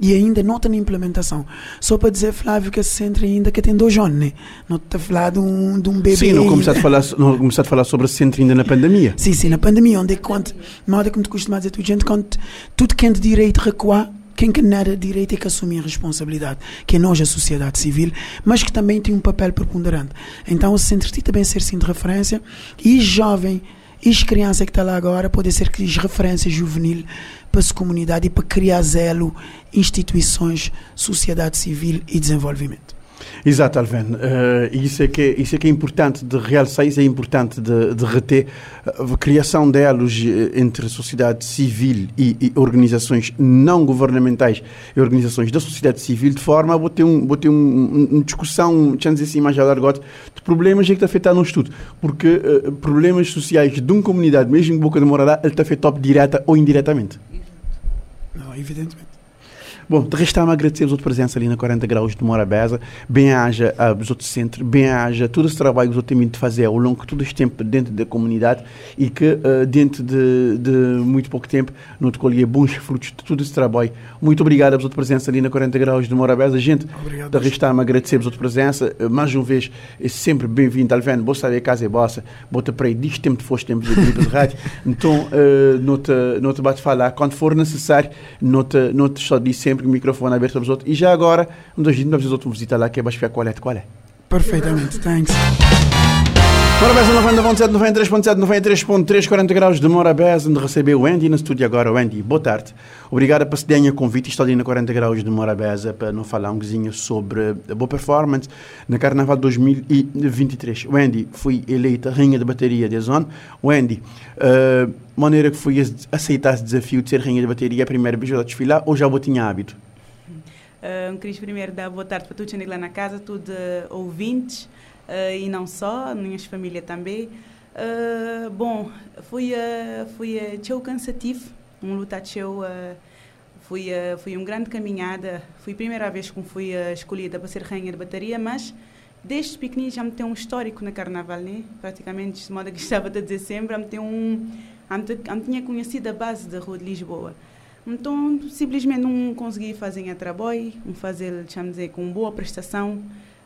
E ainda não está na implementação. Só para dizer, Flávio, que esse centro ainda que tem dois anos, né? Não está a falar de um, de um bebê. Sim, não começaste a falar, não começaste a falar sobre esse centro ainda na pandemia. Sim, sim, na pandemia, onde é que, quando, modo como te costuma dizer, tu, gente, quando tudo quem é de direito recuar, quem que nada direito é que assumir a responsabilidade, que é nós, a sociedade civil, mas que também tem um papel preponderante. Então, o centro tem também ser sim de referência e jovem e as crianças que estão lá agora podem ser que referência juvenil para a comunidade e para criar zelo, instituições, sociedade civil e desenvolvimento. Exato. Uh, isso, é que é, isso é que é importante de realçar, isso é importante de, de reter. A criação de elos eh, entre sociedade civil e, e, organizações não governamentais e organizações da sociedade civil, de forma a ter, um, ter um, uma discussão, dizer assim, mais a largote, de problemas que está afetando no estudo. Porque uh, problemas sociais de uma comunidade, mesmo em Boca de Morará, ele está afetado direta ou indiretamente. Não, evidentemente. Bom, de resta-me agradecer a sua presença ali na 40 Graus de Morabeza, bem-haja a os outros centros, bem-haja todo esse trabalho que os outros têm de fazer ao longo de todo este tempo dentro da comunidade e que uh, dentro de, de, muito pouco tempo não te colher bons frutos de todo esse trabalho. Muito obrigado a sua presença ali na 40 Graus de Morabeza. Gente, obrigado. de resta-me agradecer a sua presença, uh, mais uma vez, é sempre bem-vindo, Alveno, boa saber a casa é vossa, bota para aí, diz tempo de foste tempo de de rádio, então uh, não te, não te bate falar, quando for necessário, não te, não te só diz sempre sempre o microfone aberto para os outros. E já agora, um dos dias, outros visitar lá, que é para qual é, qual é. Perfeitamente, thanks. Morabeza 90.7, 93.7, 93.3, 40 graus de Morabeza, onde recebeu o Andy no estúdio agora. O Andy, boa tarde. Obrigado por cederem o convite. Estou ali na 40 graus de Morabeza para não falar um bocadinho sobre a boa performance na Carnaval 2023. O Andy foi eleita rainha de bateria da zona. O Andy, uh, maneira que foi aceitar esse desafio de ser rainha de bateria a primeira vez a desfilar ou já tinha hábito? Uh, queria primeiro dar boa tarde para todos que lá na casa, todos uh, ouvintes uh, e não só, minha família também. Uh, bom, foi uh, foi uh, cansativo, um luta teu uh, foi uh, uma grande caminhada. Foi a primeira vez que fui uh, escolhida para ser rainha de bateria, mas desde pequenino já me tem um histórico na carnaval, né? Praticamente, de modo que estava a dizer sempre, me tem um me tinha conhecido a base da rua de Lisboa. Então, simplesmente não consegui fazer em trabalho, fazer, dizer, com boa prestação.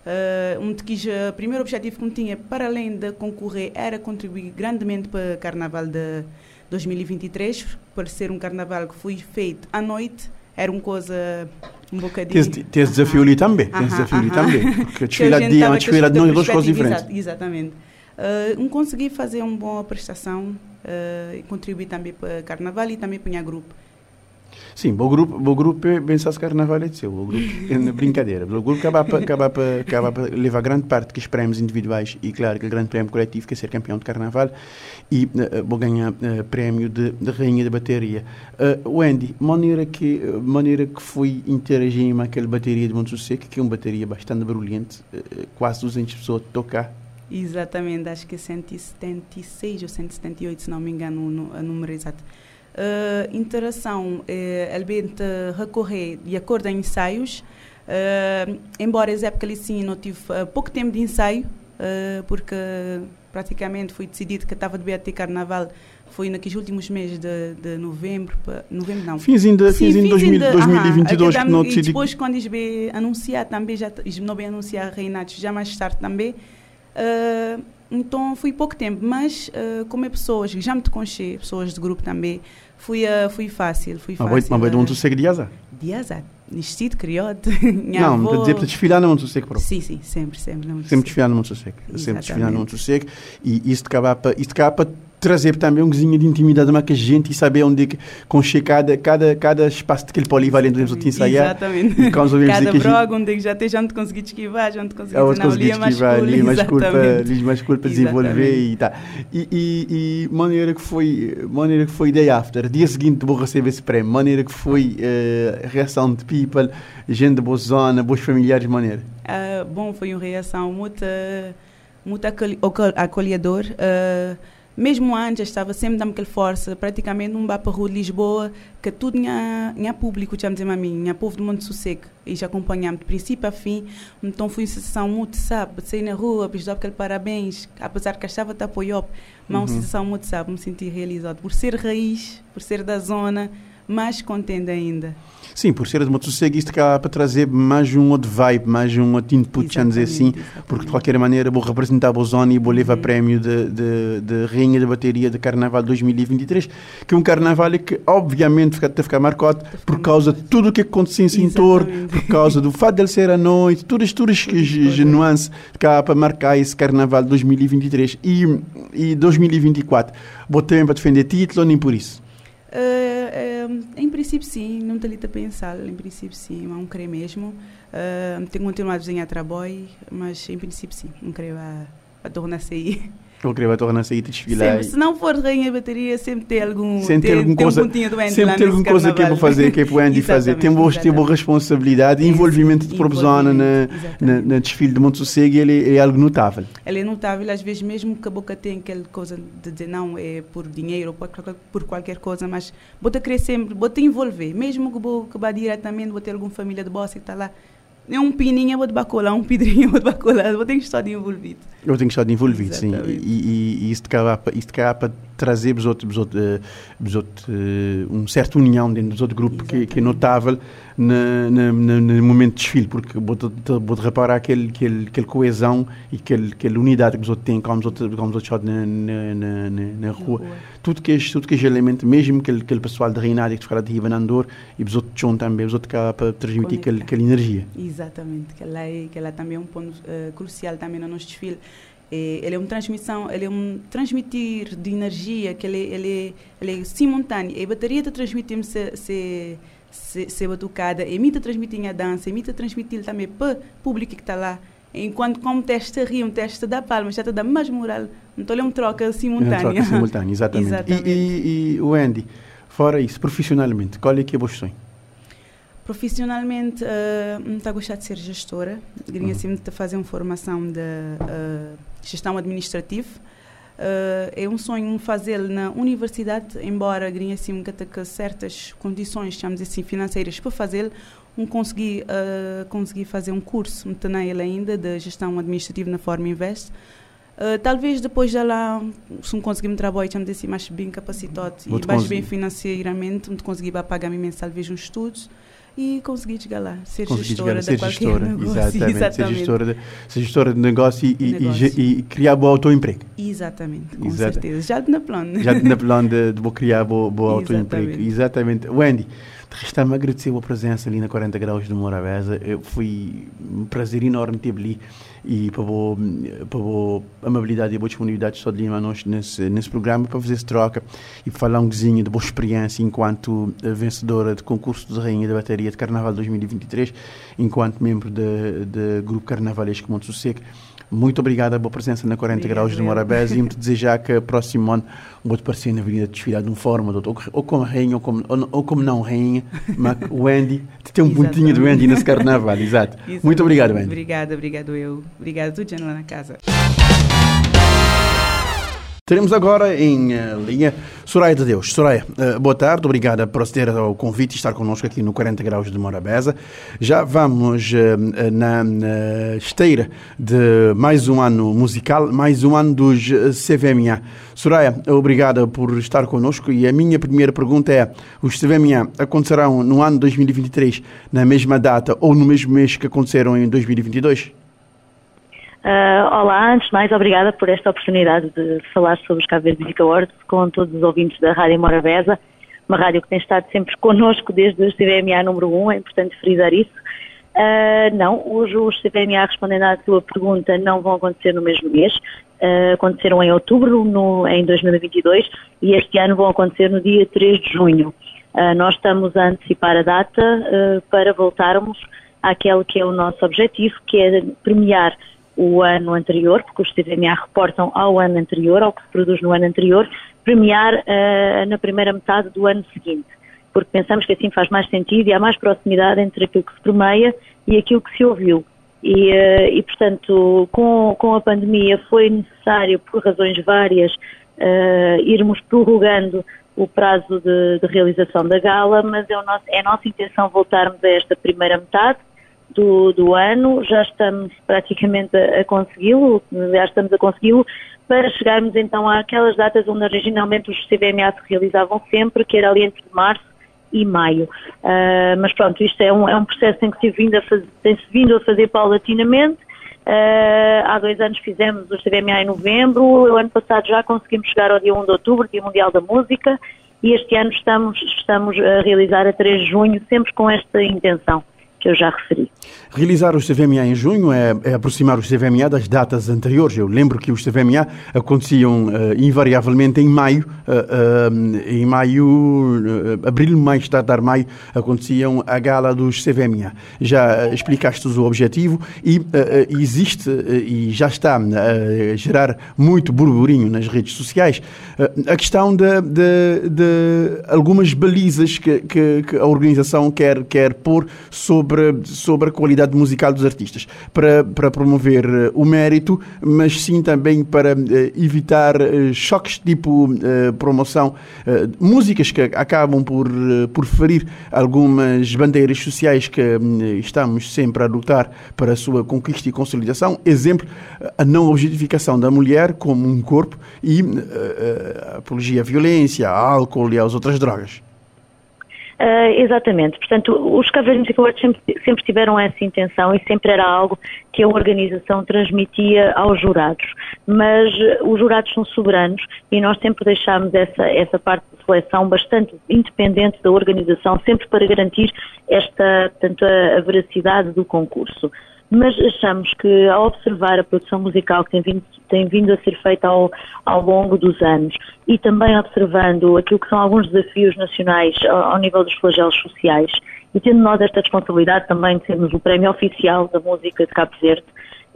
Uh, um que o primeiro objetivo que eu tinha, para além de concorrer, era contribuir grandemente para o Carnaval de 2023, para ser um carnaval que foi feito à noite, era uma coisa um bocadinho... Tem esse desafio ali também, tem desafio ali também, porque desfilar de dia, desfilar de noite, duas coisas diferentes. Exatamente. Uh, um consegui fazer uma boa prestação uh, e contribuir também para o carnaval e também para o grupo. Sim, o grupo, o grupo é bem se carnaval é seu, o grupo é brincadeira. O grupo acaba para acaba acaba levar grande parte dos prémios individuais e claro que o grande prémio coletivo que é ser campeão de carnaval e uh, vou ganhar uh, prémio de, de rainha de bateria. Uh, Wendy, maneira que maneira que foi interagir com aquela bateria de Monte que é uma bateria bastante barulhenta, uh, quase 200 pessoas a tocar. Exatamente, acho que é 176 ou 178, se não me engano, no, o número exato uh, interação, uh, uh, recorrer de acordo a ensaios, uh, embora essa época ali sim não tive uh, pouco tempo de ensaio, porque praticamente foi decidido que estava de ter carnaval foi naqueles últimos meses de, de novembro, novembro não. Finzinho de, Sim, finzinho de 2022 que não decidi. E depois quando eles anunciar também, já não bem anunciar reinatos já mais tarde também, uh, então foi pouco tempo, mas uh, como é pessoas, já me te conchei, pessoas de grupo também, fui, uh, fui fácil, fui fácil. Mas vai de onde tu segue de azar? De azar. Vestido, criado. não, para dizer para desfilar no Monte Seco, Sim, sim, sempre, sempre. Sempre desfilar no Monte Seco. Sempre desfilar no Monte Seco. E isso acaba para trazer também um cozinho de intimidade mais que a gente e saber onde que concher cada, cada, cada espaço daquele polivalente onde você ensaiar. Exatamente. Cada broga onde que já te, já não te consegui esquivar, já não te consegui é, te consegui esquivar, ali mais culpa, ali mais culpa desenvolver e tá. E, e, e maneira que foi, maneira que foi day after, dia seguinte vou receber esse prémio, maneira que foi uh, reação de people, gente de boa zona, bons familiares, maneira. Uh, bom, foi uma reação muito, muito acolhedor. Uh, mesmo antes, estava sempre dando aquela força, praticamente um para a rua de Lisboa, que tudo tinha, tinha público, tinha dizer a mim, tinha povo do mundo sossego, e já acompanhamos de princípio a fim, então foi uma sensação muito, sabe, sair na rua, pedir aquele parabéns, apesar que estava a apoiar, mas uma uhum. sensação muito, sabe, me senti realizado, por ser raiz, por ser da zona, mais contente ainda. Sim, por ser de motosseguista acaba para trazer mais um outro vibe, mais um outro input, vamos dizer assim, exatamente. porque de qualquer maneira vou representar a zona e vou levar uhum. prémio de, de, de Rainha da Bateria de Carnaval 2023, que é um carnaval que obviamente fica, a ficar marcado por causa de tudo o que aconteceu em torno, por causa do fato de ele ser à noite, todas, todas as nuances há para marcar esse carnaval 2023 e, e 2024. Vou também para defender título, nem por isso. Uh, uh, em princípio, sim, não estou ali a pensar. Em princípio, sim, não creio mesmo. Uh, tenho continuado a desenhar trabalho, mas em princípio, sim, não creio a, a tornar-se aí. Eu queria tornar-se aí desfilar. se não for rainha bateria, sempre tem algum, sempre tem, alguma coisa, um Sempre tem alguma coisa que é para fazer, que é para o Andy fazer. Tem boa, tem boa responsabilidade e envolvimento de profissional na, na, desfile de Monte Sossego ele, é algo notável. Ele é notável, às vezes mesmo que a boca tem aquela coisa de dizer não é por dinheiro ou por, qualquer coisa, mas bota querer sempre, bota envolver, mesmo que vou que vá diretamente, vou ter alguma família de bossa que está lá, um pininho, eu vou de bacolar, um pedrinho, eu vou de bacolar, eu tenho que estar envolvido. Eu tenho que estar envolvido, sim. E, e, e isto isto acaba para trazer outro, outro, outro, uh, um certo união dentro dos outros grupos que, que, é notável no momento de desfile, porque vou, vou reparar aquele, aquele, aquele coesão e aquele, aquele unidade que os outros têm, como os outros, como os outros na, na, na, na, rua. Tudo que é, tudo que é elemento, mesmo aquele, aquele pessoal de Reinado que fala de Rivanandor, e os outros chão também, os outros acabam para transmitir aquele, aquela energia. Exatamente, que lá, é, que lá também é um ponto uh, crucial também no nosso desfile É, ele é uma transmissão, ele é um transmitir de energia que ele, ele, ele é simultâneo. E a bateria está transmitindo se, se, se, se batucada, e me está transmitindo a dança, e me está transmitindo também para o público que está lá. Enquanto como teste rir, um teste da palma, já está dando mais moral. Então é uma troca simultânea. É uma troca simultânea, exatamente. exatamente. E, e, e, o Andy, fora isso, profissionalmente, qual é que é o vosso sonho? Profissionalmente, uh, não está a gostar de ser gestora. Queria uhum. sempre fazer uma formação de uh, gestão administrativa. Uh, é um sonho fazê-lo na universidade, embora queria assim que certas condições, chamamos assim, financeiras para fazê-lo, um consegui, uh, consegui fazer um curso, não ele ainda, de gestão administrativa na Forma Invest. Uh, talvez depois de lá, se me conseguir me trabalhar, chamamos assim, mais bem capacitado e mais bem financeiramente, me conseguir pagar-me mensal, vejo uns estudos e consegui chegar lá, ser gestora chegar, de qualquer gestora, negócio. Exatamente, exatamente. Ser, gestora de, ser gestora de negócio e, negócio. e, e criar bom autoemprego. Exatamente, com Exato. certeza. Já na plano. Já na plano de, de criar bom, bom autoemprego. Exatamente. Wendy, Resta-me agradecer a presença ali na 40 Graus de Morabeza. Foi um prazer enorme ter ali e para a, para a amabilidade e boa disponibilidade só de Lima nós nesse, nesse programa para fazer essa troca e falar um bocadinho de boa experiência enquanto vencedora de concurso de Rainha da Bateria de Carnaval 2023, enquanto membro do grupo carnavalesco Monte Seco. Muito obrigado pela presença na 40 Obrigado, Graus de Morabés e me desejar que próximo ano vou aparecer na Avenida desfilar de uma forma ou, ou como rainha ou como, ou, ou como não rainha, mas o Andy tem um pontinho do Andy nesse carnaval, exato. Muito obrigado, Andy. Obrigada, obrigado eu. Obrigada, já lá na casa. Teremos agora em uh, linha Soraya de Deus. Soraya, uh, boa tarde, obrigada por aceder ao convite e estar connosco aqui no 40 Graus de Morabeza. Já vamos uh, na, na, esteira de mais um ano musical, mais um ano dos CVMA. Soraya, obrigada por estar connosco e a minha primeira pergunta é: os CVMA acontecerão no ano 2023 na mesma data ou no mesmo mês que aconteceram em 2022? Uh, olá, antes de mais, obrigada por esta oportunidade de falar sobre os Cabo Verde Music Awards com todos os ouvintes da Rádio Morabeza, uma rádio que tem estado sempre connosco desde o CVMA número 1, é importante frisar isso. Uh, não, os, os CVMA, respondendo à sua pergunta, não vão acontecer no mesmo mês. Uh, aconteceram em outubro, no, em 2022, e este ano vão acontecer no dia 3 de junho. nós estamos a antecipar a data para voltarmos àquele que é o nosso objetivo, que é premiar o ano anterior, porque os CVMA reportam ao ano anterior, ao que se produz no ano anterior, premiar uh, na primeira metade do ano seguinte, porque pensamos que assim faz mais sentido e há mais proximidade entre aquilo que se premia e aquilo que se ouviu. E, uh, e portanto, com, com a pandemia foi necessário, por razões várias, uh, irmos prorrogando o prazo de, de, realização da gala, mas é, nosso, é a nossa intenção voltarmos a esta primeira metade, do, do ano, já estamos praticamente a, a consegui-lo, já estamos a consegui-lo, para chegarmos então àquelas datas onde originalmente os CBMA se realizavam sempre, que era ali entre março e maio. Uh, mas pronto, isto é um, é um processo em que se vindo a fazer, tem-se vindo a fazer paulatinamente. Uh, há dois anos fizemos os CBMA em novembro, o ano passado já conseguimos chegar ao dia 1 de outubro, Dia Mundial da Música, e este ano estamos, estamos a realizar a 3 de junho, sempre com esta intenção que eu já referi. Realizar os CVMA em junho é, é, aproximar os CVMA das datas anteriores. Eu lembro que os CVMA aconteciam uh, invariavelmente em maio, uh, uh, em maio, abril, mais tardar maio, aconteciam a gala dos CVMA. Já explicaste o objetivo e existe e já está a gerar muito burburinho nas redes sociais a questão de, de, de algumas balizas que, que, que, a organização quer, quer pôr sobre, sobre a qualidade musical dos artistas, para, para promover eh, o mérito, mas sim também para eh, evitar eh, choques tipo promoção, músicas que acabam por, por ferir algumas bandeiras sociais que estamos sempre a lutar para a sua conquista e consolidação. Exemplo, a não objetificação da mulher como um corpo e apologia à violência, ao álcool e às outras drogas. Uh, exatamente. Portanto, os Caveiros Music sempre, sempre tiveram essa intenção e sempre era algo que a organização transmitia aos jurados. Mas uh, os jurados são soberanos e nós sempre deixámos essa, essa parte de seleção bastante independente da organização, sempre para garantir esta, portanto, a, a veracidade do concurso. Mas achamos que ao observar a produção musical que tem vindo, tem vindo a ser feita ao, ao longo dos anos e também observando aquilo que são alguns desafios nacionais ao, ao nível dos flagelos sociais e tendo nós esta responsabilidade também de sermos o prémio oficial da música de Cabo Verde,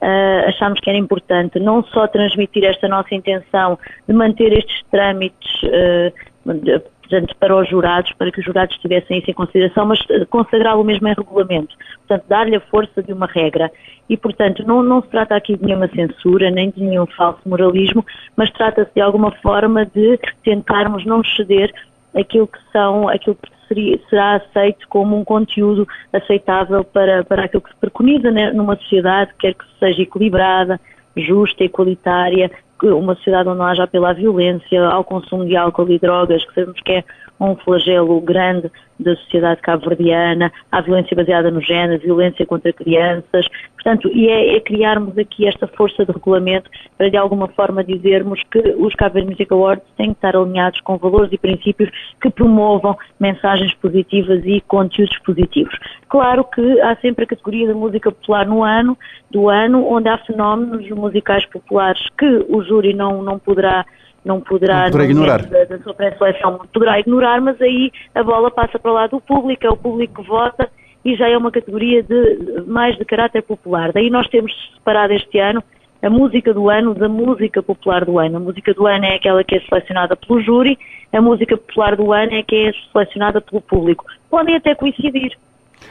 uh, que era importante não só transmitir esta nossa intenção de manter estes trâmites uh, portanto, para os jurados, para que os jurados tivessem isso em consideração, mas consagrá-lo mesmo em regulamento. Portanto, dar-lhe a força de uma regra. E, portanto, não, não se trata aqui de nenhuma censura, nem de nenhum falso moralismo, mas trata-se de alguma forma de tentarmos não ceder aquilo que são, aquilo que será aceito como um conteúdo aceitável para, para aquilo que se preconiza né, numa sociedade, quer que seja equilibrada, justa, igualitária, uma sociedade onde não haja apelo à violência, ao consumo de álcool e drogas, que sabemos que é um flagelo grande da sociedade cabo-verdiana, à violência baseada no género, violência contra crianças. Portanto, e é, é, criarmos aqui esta força de regulamento para de alguma forma dizermos que os Cabo Verde Music Awards têm que estar alinhados com valores e princípios que promovam mensagens positivas e conteúdos positivos. Claro que há sempre a categoria da música popular no ano, do ano, onde há fenómenos musicais populares que o júri não, não poderá não poderá, não poderá ignorar. Da, da sua pré-seleção, poderá ignorar, mas aí a bola passa para lá do público, é o público que vota e já é uma categoria de, mais de caráter popular. Daí nós temos separado este ano a música do ano da música popular do ano. A música do ano é aquela que é selecionada pelo júri, a música popular do ano é que é selecionada pelo público. Podem até coincidir.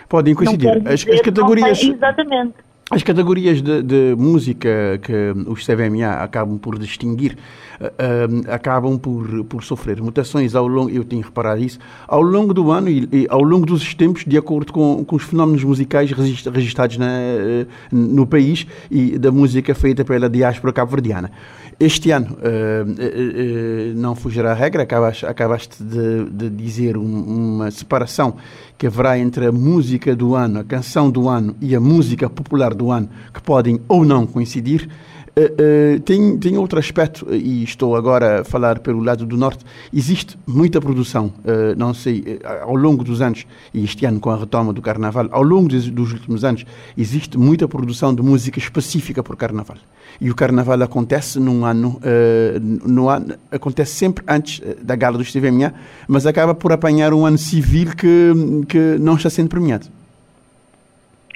Podem coincidir. As, as, categorias. Exatamente. As categorias de, de, música que os CVMA acabam por distinguir uh, acabam por, por sofrer mutações ao longo, eu tenho reparado isso, ao longo do ano e, e ao longo dos tempos, de acordo com, com os fenómenos musicais registrados na, uh, no país e da música feita pela diáspora cabo-verdiana. Este ano não fugirá a regra, acabaste, acabaste de, de dizer um, uma separação que haverá entre a música do ano, a canção do ano e a música popular do ano, que podem ou não coincidir. Uh, uh, tem, tem outro aspecto, e estou agora a falar pelo lado do norte. Existe muita produção, uh, não sei, ao longo dos anos, e este ano com a retoma do carnaval, ao longo dos, últimos anos, existe muita produção de música específica para o carnaval. E o carnaval acontece num ano, no ano acontece sempre antes da gala do CVMA, mas acaba por apanhar um ano civil que, que não está sendo premiado.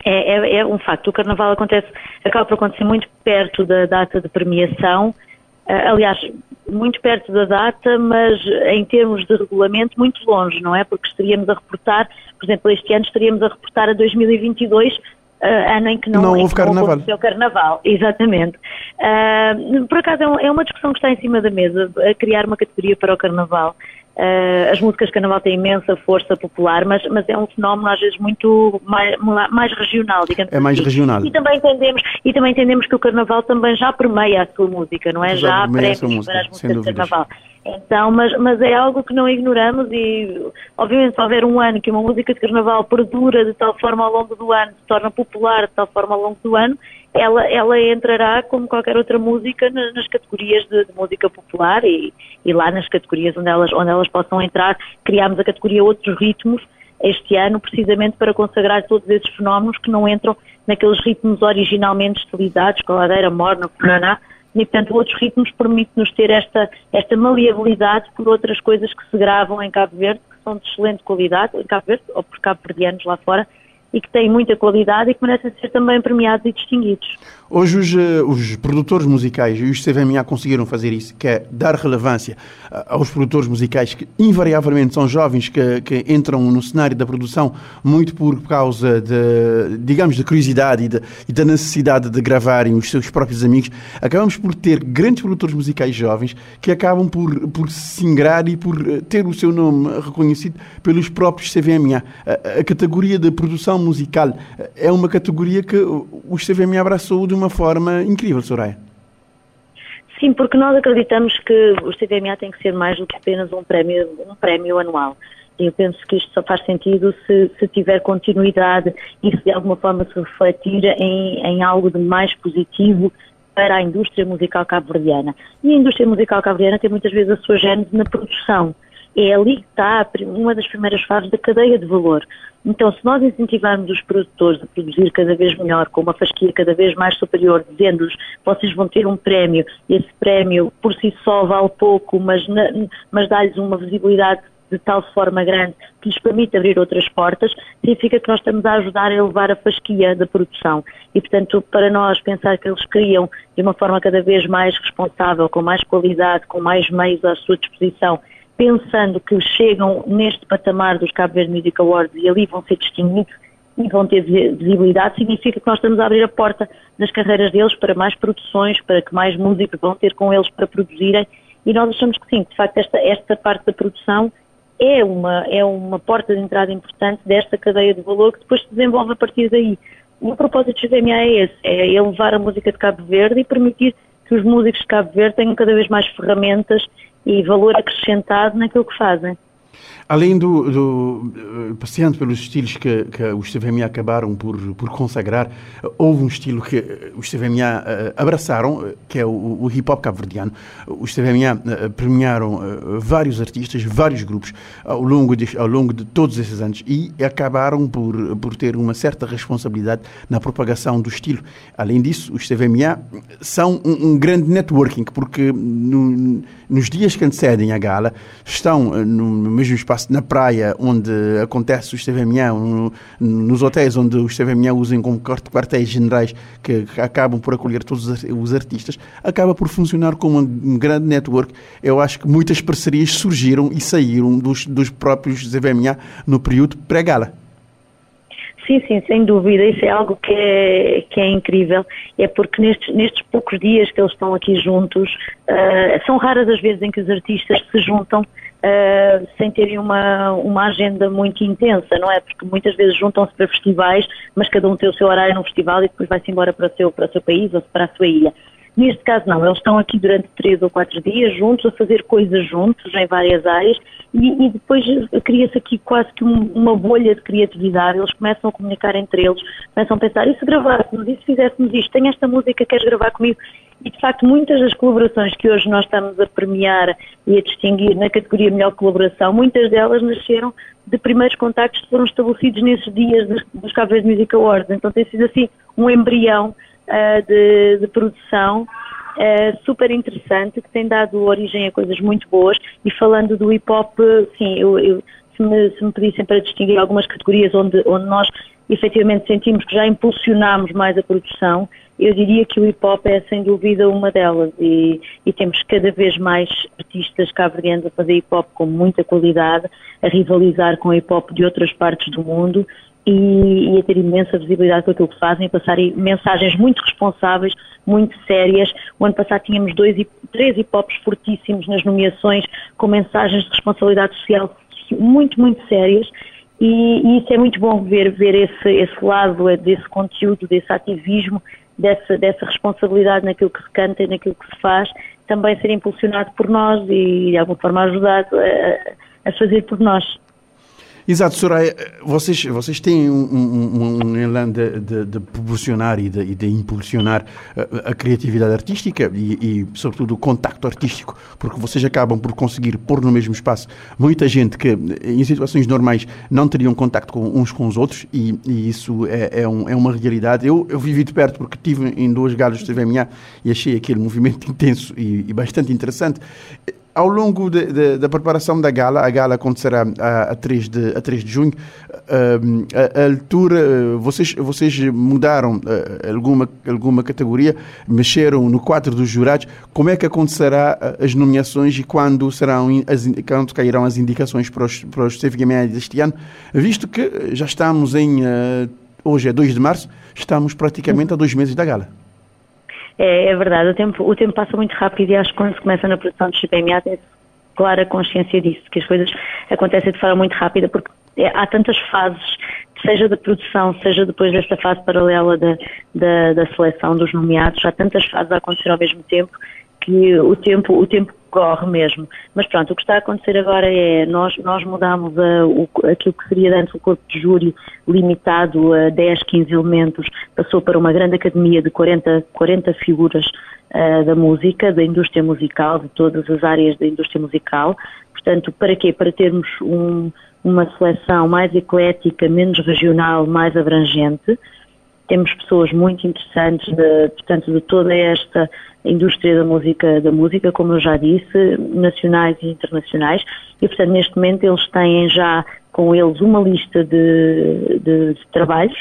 É, é, é, um facto. O Carnaval acontece, acaba por acontecer muito perto da data de premiação, uh, aliás, muito perto da data, mas em termos de regulamento, muito longe, não é? Porque estaríamos a reportar, por exemplo, este ano estaríamos a reportar a 2022, uh, ano em que não, não houve carnaval. Não carnaval, exatamente. Uh, por acaso é, é uma discussão que está em cima da mesa, a criar uma categoria para o carnaval. Uh, as músicas de carnaval têm imensa força popular, mas, mas é um fenómeno às vezes muito mais, mais regional, digamos É mais assim. regional. E também, entendemos, e também entendemos que o carnaval também já permeia a sua música, não é? Já, já música, para as músicas de carnaval. Então, mas, mas é algo que não ignoramos e, obviamente, se houver um ano que uma música de carnaval perdura de tal forma ao longo do ano, se torna popular de tal forma ao longo do ano, ela, ela entrará como qualquer outra música nas categorias de, de música popular e, e, lá nas categorias onde elas, onde elas possam entrar, criámos a categoria Outros Ritmos este ano, precisamente para consagrar todos esses fenómenos que não entram naqueles ritmos originalmente estilizados, coladeira, morna, funaná, e, portanto, outros ritmos permitem-nos ter esta, esta maleabilidade por outras coisas que se gravam em Cabo Verde, que são de excelente qualidade, em Cabo Verde, ou por cabo-verdianos lá fora, e que têm muita qualidade e que merecem ser também premiados e distinguidos. Hoje os, eh, os, produtores musicais e os CVMA conseguiram fazer isso, que é dar relevância eh, aos produtores musicais que invariavelmente são jovens que, que entram no cenário da produção muito por causa de, digamos, de curiosidade e, de, e da necessidade de gravarem os seus próprios amigos. Acabamos por ter grandes produtores musicais jovens que acabam por, por se ingrar e por eh, ter o seu nome reconhecido pelos próprios CVMA. A, a categoria de produção musical é uma categoria que os CVMA abraçou de de uma forma incrível, Soraya. Sim, porque nós acreditamos que o CVMA tem que ser mais do que apenas um prémio, um prémio anual. Eu penso que isto só faz sentido se, se tiver continuidade e se de alguma forma se refletir em, em algo de mais positivo para a indústria musical cabo-verdiana. E a indústria musical cabo-verdiana tem muitas vezes a sua gênese na produção. É ali que está uma das primeiras fases da cadeia de valor. Então, se nós incentivarmos os produtores a produzir cada vez melhor, com uma fasquia cada vez mais superior, dizendo-lhes vocês vão ter um prémio, esse prémio por si só vale pouco, mas, mas dá-lhes uma visibilidade de tal forma grande que lhes permite abrir outras portas, significa que nós estamos a ajudar a elevar a fasquia da produção. E, portanto, para nós pensar que eles criam de uma forma cada vez mais responsável, com mais qualidade, com mais meios à sua disposição, pensando que chegam neste patamar dos Cabo Verde Music Awards e ali vão ser distinguidos e vão ter visibilidade, significa que nós estamos a abrir a porta das carreiras deles para mais produções, para que mais músicos vão ter com eles para produzirem e nós achamos que sim, de facto esta, esta parte da produção é uma, é uma porta de entrada importante desta cadeia de valor que depois se desenvolve a partir daí. E o propósito do GVMA é esse, é elevar a música de Cabo Verde e permitir que os músicos de Cabo Verde tenham cada vez mais ferramentas e valor acrescentado naquilo que fazem. Além do, do eh, passeando pelos estilos que, que os CVMA acabaram por, por consagrar, houve um estilo que eh, os CVMA uh, abraçaram, que é o, o hip hop cabo-verdiano. Os CVMA uh, premiaram vários artistas, vários grupos ao longo, de, ao longo de todos esses anos e acabaram por, por ter uma certa responsabilidade na propagação do estilo. Além disso, os CVMA são um, um grande networking, porque no, nos dias que antecedem a gala estão no mesmo espaço na praia onde acontece o no, nos hotéis onde os CVMA usam como quartéis generais que, acabam por acolher todos os artistas, acaba por funcionar como um grande network. Eu acho que muitas parcerias surgiram e saíram dos, dos próprios CVMA no período pré-gala. Sim, sim, sem dúvida. Isso é algo que é, que é incrível. É porque nestes, nestes poucos dias que eles estão aqui juntos, uh, são raras as vezes em que os artistas se juntam uh, sem terem uma, uma agenda muito intensa, não é? Porque muitas vezes juntam-se para festivais, mas cada um tem o seu horário num festival e depois vai-se embora para o, seu, para o seu país ou para a sua ilha. Neste caso não, eles estão aqui durante três ou quatro dias juntos, a fazer coisas juntos em várias áreas e, e depois cria-se aqui quase que um, uma bolha de criatividade, eles começam a comunicar entre eles, começam a pensar, e se gravássemos, e se fizéssemos isto, tenho esta música, queres gravar comigo? E de facto muitas das colaborações que hoje nós estamos a premiar e a distinguir na categoria melhor colaboração, muitas delas nasceram de primeiros contactos que foram estabelecidos nesses dias dos, dos Cabo Music Awards, então tem sido assim um embrião uh, de, de, produção uh, super interessante que tem dado origem a coisas muito boas. E falando do hip hop, sim, eu, eu se, me, se me pedissem para distinguir algumas categorias onde, onde nós efetivamente sentimos que já impulsionamos mais a produção, eu diria que o hip hop é sem dúvida uma delas e, e temos cada vez mais artistas cabo-verdianos a fazer hip hop com muita qualidade, a rivalizar com o hip hop de outras partes do mundo e, e, a ter imensa visibilidade com aquilo que fazem, a passar mensagens muito responsáveis, muito sérias. O ano passado tínhamos dois, três hip hops fortíssimos nas nomeações, com mensagens de responsabilidade social muito, muito sérias. E, e isso é muito bom ver, ver esse, esse lado é, desse conteúdo, desse ativismo, dessa, dessa responsabilidade naquilo que se canta e naquilo que se faz, também ser impulsionado por nós e de alguma forma ajudado a, a fazer por nós. Exato, Soraya, vocês, vocês têm um, um, um elan de, de, de, proporcionar e de, de impulsionar a, a, criatividade artística e, e, sobretudo, o contacto artístico, porque vocês acabam por conseguir pôr no mesmo espaço muita gente que, em situações normais, não teriam contacto com uns com os outros e, e isso é, é, um, é, uma realidade. Eu, eu vivi de perto porque estive em duas galas de TVMA e achei aquele movimento intenso e, e bastante interessante ao longo de, de, da preparação da gala, a gala acontecerá a, a, 3, de, a 3 de junho, a, a altura, vocês, vocês mudaram alguma, alguma categoria, mexeram no quadro dos jurados, como é que acontecerá as nomeações e quando, serão as, quando cairão as indicações para os, para os CFGMA deste ano, visto que já estamos em, hoje é 2 de março, estamos praticamente a dois meses da gala. É, é, verdade, o tempo, o tempo passa muito rápido e acho que quando se começa na produção de CPMA tem clara consciência disso, que as coisas acontecem de forma muito rápida porque é, há tantas fases, seja da produção, seja depois desta fase paralela da, da, da seleção dos nomeados, há tantas fases a acontecer ao mesmo tempo que o tempo, o tempo corre mesmo. Mas pronto, o que está a acontecer agora é, nós, nós mudamos a, o, aquilo que seria antes o corpo de júri limitado a 10, 15 elementos, passou para uma grande academia de 40, 40 figuras uh, da música, da indústria musical, de todas as áreas da indústria musical. Portanto, para quê? Para termos um, uma seleção mais eclética, menos regional, mais abrangente. Temos pessoas muito interessantes, de, portanto, de toda esta indústria da música, da música, como eu já disse, nacionais e internacionais, e portanto neste momento eles têm já com eles uma lista de, de, de trabalhos,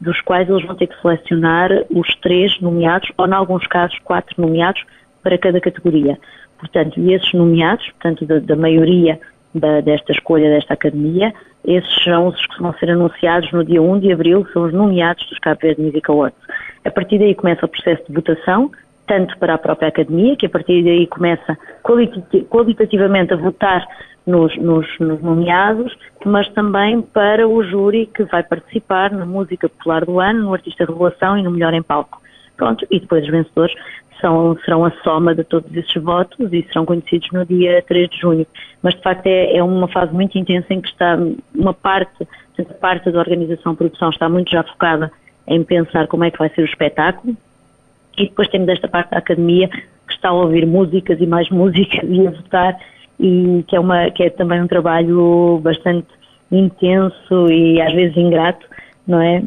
dos quais eles vão ter que selecionar os três nomeados, ou em alguns casos quatro nomeados, para cada categoria. Portanto, esses nomeados, portanto, da, da maioria da, desta escolha desta academia, esses são os que vão ser anunciados no dia 1 de abril, são os nomeados dos Cabo Verde Music Awards. A partir daí começa o processo de votação, tanto para a própria academia, que a partir daí começa qualitativamente a votar nos, nos, nos, nomeados, mas também para o júri que vai participar na música popular do ano, no artista revelação e no melhor em palco. Pronto, e depois os vencedores são, serão a soma de todos esses votos e serão conhecidos no dia 3 de junho. Mas de facto é, é uma fase muito intensa em que está uma parte, portanto, parte da organização produção está muito já focada em pensar como é que vai ser o espetáculo, e depois temos esta parte da academia que está a ouvir músicas e mais músicas e a votar e que é, uma, que é também um trabalho bastante intenso e às vezes ingrato, não é?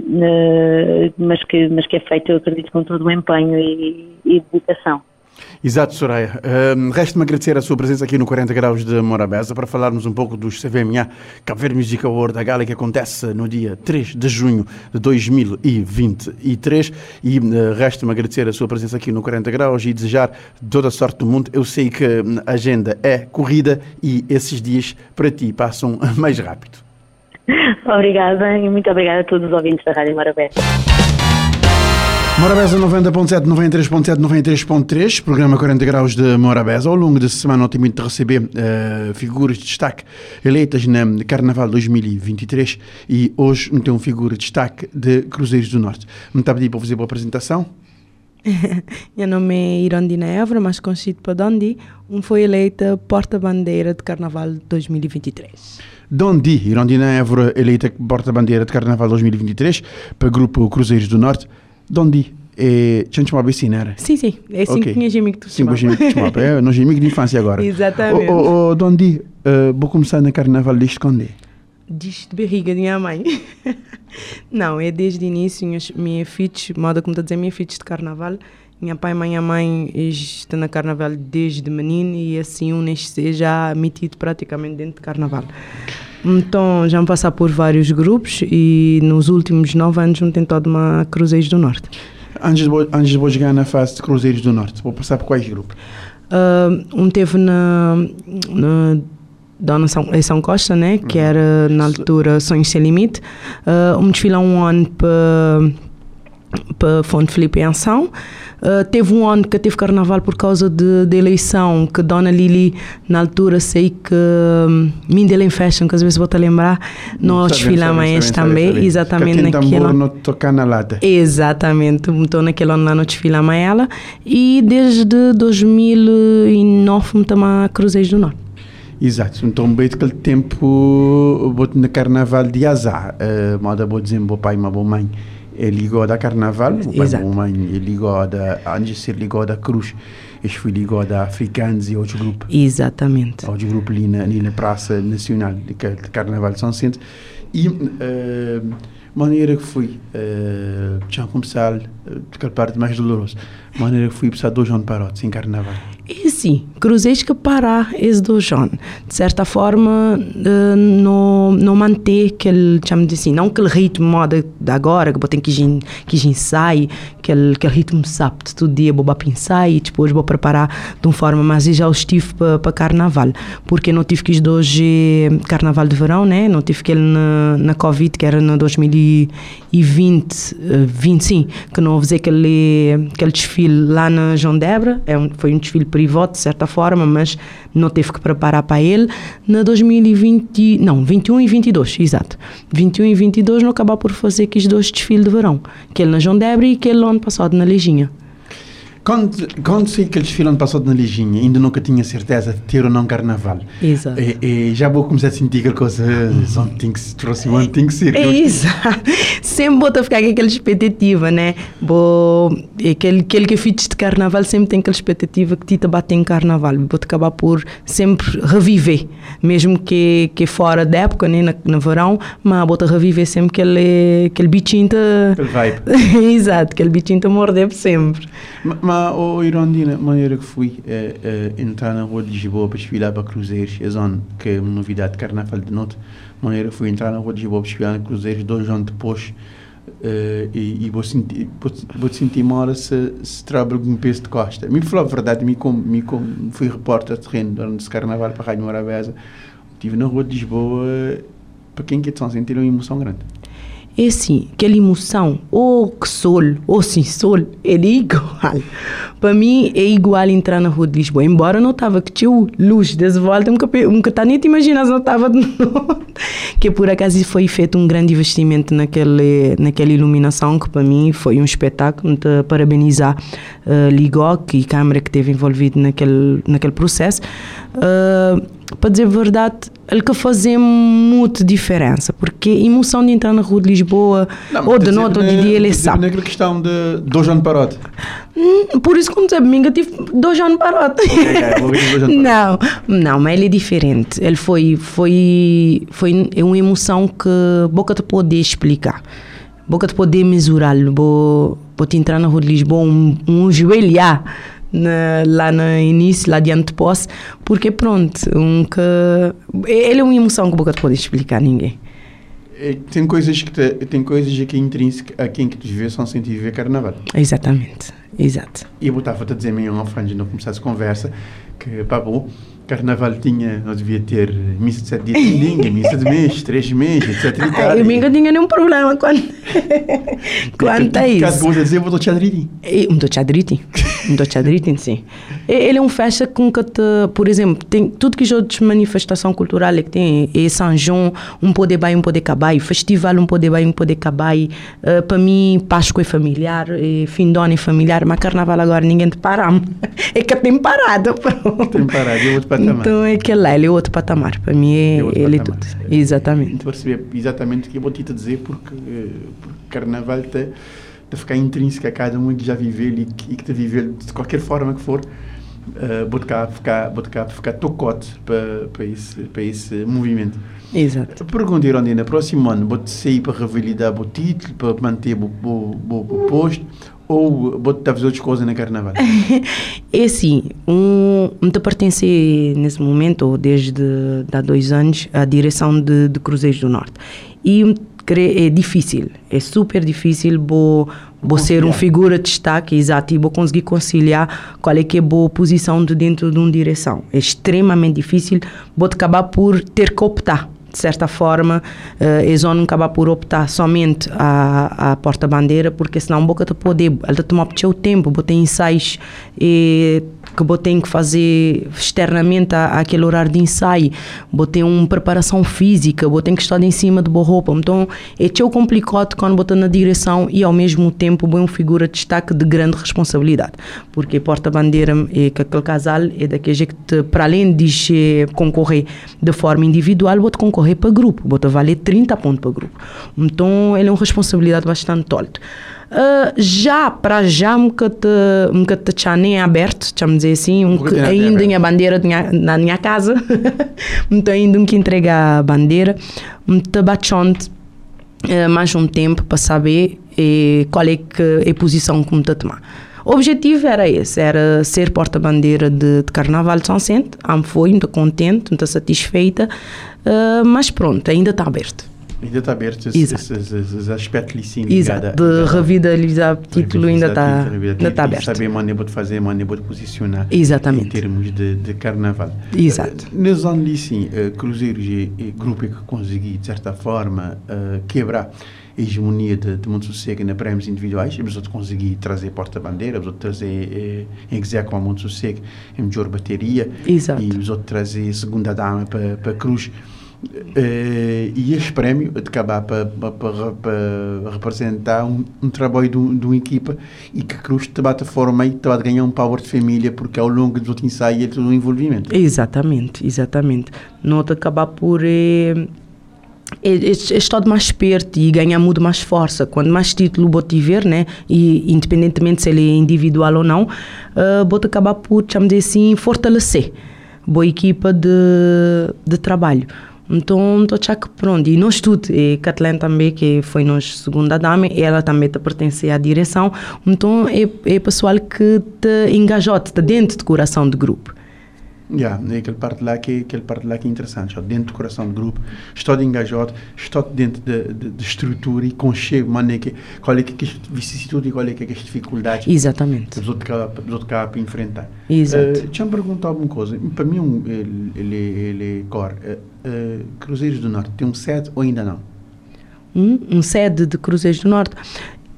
Mas que, mas que é feito, eu acredito, com todo o empenho e, e dedicação. Exato, Soraya. Resta-me agradecer a sua presença aqui no 40 Graus de Morabeza para falarmos um pouco dos CVMA Cabo Verde Music Award, gala que acontece no dia 3 de junho de 2023. E uh, resta-me agradecer a sua presença aqui no 40 Graus e desejar toda a sorte do mundo. Eu sei que a agenda é corrida e esses dias para ti passam mais rápido. Obrigada e muito obrigada a todos os ouvintes da Rádio Morabeza. Morabeza 90.7, 93.7, 93.3, programa 40 graus de Morabeza. Ao longo da semana, de receber uh, figuras de destaque eleitas na Carnaval 2023 e hoje não tenho figura de destaque de Cruzeiros do Norte. Me está a pedir para fazer a apresentação? Meu nome é Irondina Évora, mais conhecido por Dondi. Um foi eleita porta-bandeira de Carnaval 2023. Dondi, Irondina Évora, eleita porta-bandeira de Carnaval 2023 para o grupo Cruzeiros do Norte. Dondi? É, tinha não era? Sim, sim. É assim okay. que tinha que tu Sim, que chamado. É, nós amigo de infância agora. Exatamente. Oh, oh, oh Dondi, uh, vou começar na carnaval quando é? Desde de barriga de minha mãe. não, é desde o início. Minha, minha filha, moda como está a dizer, minha filha de carnaval. Minha pai e minha mãe estão na carnaval desde menino e assim um nascer já metido praticamente dentro de carnaval. Então, já me passar por vários grupos e nos últimos nove anos me tentado uma Cruzeiros do Norte. Antes de, antes de chegar na fase de Cruzeiros do Norte, vou passar por quais grupos? Uh, um teve na, na Dona São, São Costa, né? Que uhum. era na altura Sonhos Sem Limite. Uh, um desfile um ano para para Fonte Felipe em ação. Uh, teve um ano que teve carnaval por causa de, de eleição, que Dona Lili, na altura, sei que um, Mindela em Fashion, que às vezes vou-te lembrar, nós desfilamos também, sabe, exatamente naquela. no tocar na lata. Exatamente, então naquele ano lá nós desfilamos ela. E desde 2009 estamos a Cruzeiros do Norte. Exato, então bem aquele tempo, vou na carnaval de azar, uh, moda vou dizer, meu pai e minha mãe é ligado a Carnaval, o pai mamãe é ligado a, antes de ser ligado a Cruz, eles foi ligado a Africanos e outro grupo. Exatamente. Outro grupo ali na, ali na Praça Nacional de, Carnaval de São Centro. E uh, maneira que fui, uh, tinha começado, aquela parte mais dolorosa, maneira que fui para dois anos parados, sem Carnaval. E sim, cruzeiros que parar esse dois anos. De certa forma, uh, não, não manter aquele, chamo de assim, não aquele ritmo moda de agora, que você tem que que ensaio, aquele, aquele ritmo sábado, todo dia vou pensar e depois vou preparar de uma forma mais exaustiva para, para carnaval. Porque não tive que ir hoje carnaval de verão, né? Não tive que ir na, na Covid, que era no 2020, 20, sim, que não houve aquele, aquele desfile lá na João Debra, é um, foi um desfile privado, de certa forma, mas não teve que preparar para ele. Na 2020, não, 21 e 22, exato. 21 e 22 não acabou por fazer aqueles dois desfiles de verão. Aquele na João Debre e aquele ano passado na Leginha. Quando, quando sei que eles desfilam passado na Liginha, ainda nunca tinha certeza de ter ou não carnaval. Exato. E, e já vou começar a sentir aquela coisa, tem que se próximo ano tem que ser. É isso. Sempre vou ficar com aquela expectativa, né? Vou, aquele, aquele que fiz de carnaval sempre tem aquela expectativa que te bate em carnaval. Vou acabar por sempre reviver, mesmo que, que fora da época, né? Na, no verão, mas vou reviver sempre aquele, aquele bichinho. Aquele vibe. Exato, aquele bichinho te morder sempre. Mas, mas oh, Irondina, a maneira que fui entrar na rua de Lisboa para desfilar para Cruzeiros, é zona que é uma novidade de carnaval de noite. Maneira que fui entrar na rua de Lisboa para desfilar na Cruzeiros, dois anos depois. Uh, e, e vou sentir, vou, vou sentir uma hora se, se trabalho com peso de costa. Me falou a verdade, me, com, me com, fui repórter de terreno durante esse carnaval para a Rádio Morabeza. Estive na rua de Lisboa, para quem quer de São sentir uma emoção grande. É assim, aquela emoção, ou que sol, ou sem sol, é igual. Para mim é igual entrar na rua de Lisboa. Embora não estava que tinha luz dessa volta, nunca, nunca tá nem te imaginas, não estava. Que por acaso foi feito um grande investimento naquele, naquela iluminação, que para mim foi um espetáculo. Parabenizar uh, Ligoc e Câmara que esteve envolvido naquele, naquele processo. Uh, para dizer a verdade, ele que fazia muita diferença, porque a emoção de entrar na rua de Lisboa, Não, ou de noite, ou de dia, ele sabe. Naquela questão de dois anos parote. Hum, Por isso, como sabe, eu tive dois anos parote. É, anos Não, não, mas ele é diferente. Ele foi, foi, foi uma emoção que boca te poder explicar. Boca te poder mesurá-lo. Vou, vou te entrar na rua de Lisboa, um, um joelhar na, lá no início, lá diante de posse, porque pronto, um que, ele é uma emoção que boca te poder explicar a ninguém. É, Tem coisas que te, tem coisas aqui intrínsecas a quem que te vê são sentir viver carnaval. Exatamente, exato. E eu estava a dizer meio ao frente não começasse a conversa que bom, carnaval tinha, nós devia ter missa de sete dias de ninguém, missa de mês, três meses, etc. E tal. Eu nunca tinha nenhum problema quando, quanto a Caso isso. eu vou dizer, eu vou te. E Um do chadriti. Um do chadriti, sim. Ele é um festa com que, te, por exemplo, tem tudo que outras manifestação cultural é que tem. É São João, um poder vai, um poder acabar. Festival, um poder vai, um poder acabar. Uh, para mim, Páscoa é familiar, e fim de ano é familiar, mas Carnaval agora ninguém te para. É que tem parado. Tem parado, é outro patamar. Então é que lá, ele é outro patamar. Para mim, é, É ele é patamar. tudo. Exatamente. Para perceber exatamente o que eu vou te dizer, porque, eh, porque carnaval está a ficar intrínseco a cada um que já viveu e que, e que está a viver de qualquer forma que for. Uh, vou cá ficar, vou cá ficar tocote para, para, esse, para esse movimento. Exato. Pergunta, Irondina, próximo ano, vou-te sair para revalidar o título, para manter o, o, o, o posto, ou vou-te fazer outras coisas na carnaval? É assim, um, me te pertence nesse momento, desde há dois anos, à direção de, de Cruzeiros do Norte. E é difícil, é super difícil vou, vou ser uma figura de destaque, exato, e vou conseguir conciliar qual é que é a boa posição de dentro de uma direção. É extremamente difícil, vou acabar por ter que optar. De certa forma, uh, eles vão acabar por optar somente a, a porta-bandeira, porque senão boca te poder, ela tomar o seu tempo, botar ensaios e que vou ter que fazer externamente aquele horário de ensaio, vou ter uma preparação física, vou ter que estar em cima de boa roupa. Então, é tão complicado quando botar na direção e ao mesmo tempo bem uma figura de destaque de grande responsabilidade. Porque porta-bandeira é que aquele casal é daquele jeito que, para além de concorrer de forma individual, vou concorrer para grupo, vou valer 30 pontos para grupo. Então, ele é uma responsabilidade bastante alta. Uh, já, para já, um bocado, um bocado nem aberto, vamos dizer assim, um, até ainda aberto. a bandeira de minha- na minha casa, então ainda um que entrega a bandeira, um tabachonte eh, mais um tempo para saber eh, qual é que é a posição que me tomar. O objetivo era esse, era ser porta-bandeira de, de Carnaval de São Vicente, ah, foi, muito contente, muito satisfeita, eh, mas pronto, ainda está aberto. Ainda está aberto esse, Exato. esse, esse, esse aspecto ali sim. Exato, ligado de revitalizar o título ainda está ainda E aberto. Saber a maneira de fazer, maneira de posicionar. Exatamente. Em termos de, de carnaval. Exato. Uh, Nos anos ali, sim, uh, Cruzeiros é, é grupo que consegui, de certa forma, uh, quebrar a hegemonia de, de Monte Sossego na prémios individuais. Eles outros consegui trazer porta-bandeira, eles outros trazer eh, em Execo a Monte Sossego em melhor bateria. Exato. E os outros trazer segunda dama para, para Cruz. Eh, eh, e este prémio acabar para, para, representar um, um trabalho de, um- uma equipa e que Cruz te bate a forma e te bate ganhar um power de família porque ao longo do outro ensaio é todo um envolvimento. Exatamente, exatamente. Nota acabar por eh, é, é, é mais perto e ganhar muito mais força. Quando mais título vou tiver, né? E independentemente se ele é individual ou não, uh, vou acabar por, chamo de assim, fortalecer boa equipa de, de trabalho. Então, estou achando que pronto. E nós tudo, e Kathleen também, que foi nossa segunda dama, ela também te pertence à direção. Então, é, é pessoal que te engajou, está dentro do coração do grupo. Yeah, é aquele parte lá que aquele parte lá que é interessante, está dentro do coração do grupo, está de engajado, está dentro de, de, de estrutura e conchego, mano, que qual é que é a vicissitude e qual é que é as dificuldades Exatamente. que os outros outros cá para enfrentar. Exato. Uh, deixa-me perguntar alguma coisa. Para mim, um, ele, ele, ele é core. Uh, uh, Cruzeiros do Norte tem um sede ou ainda não? um, um sede de Cruzeiros do Norte.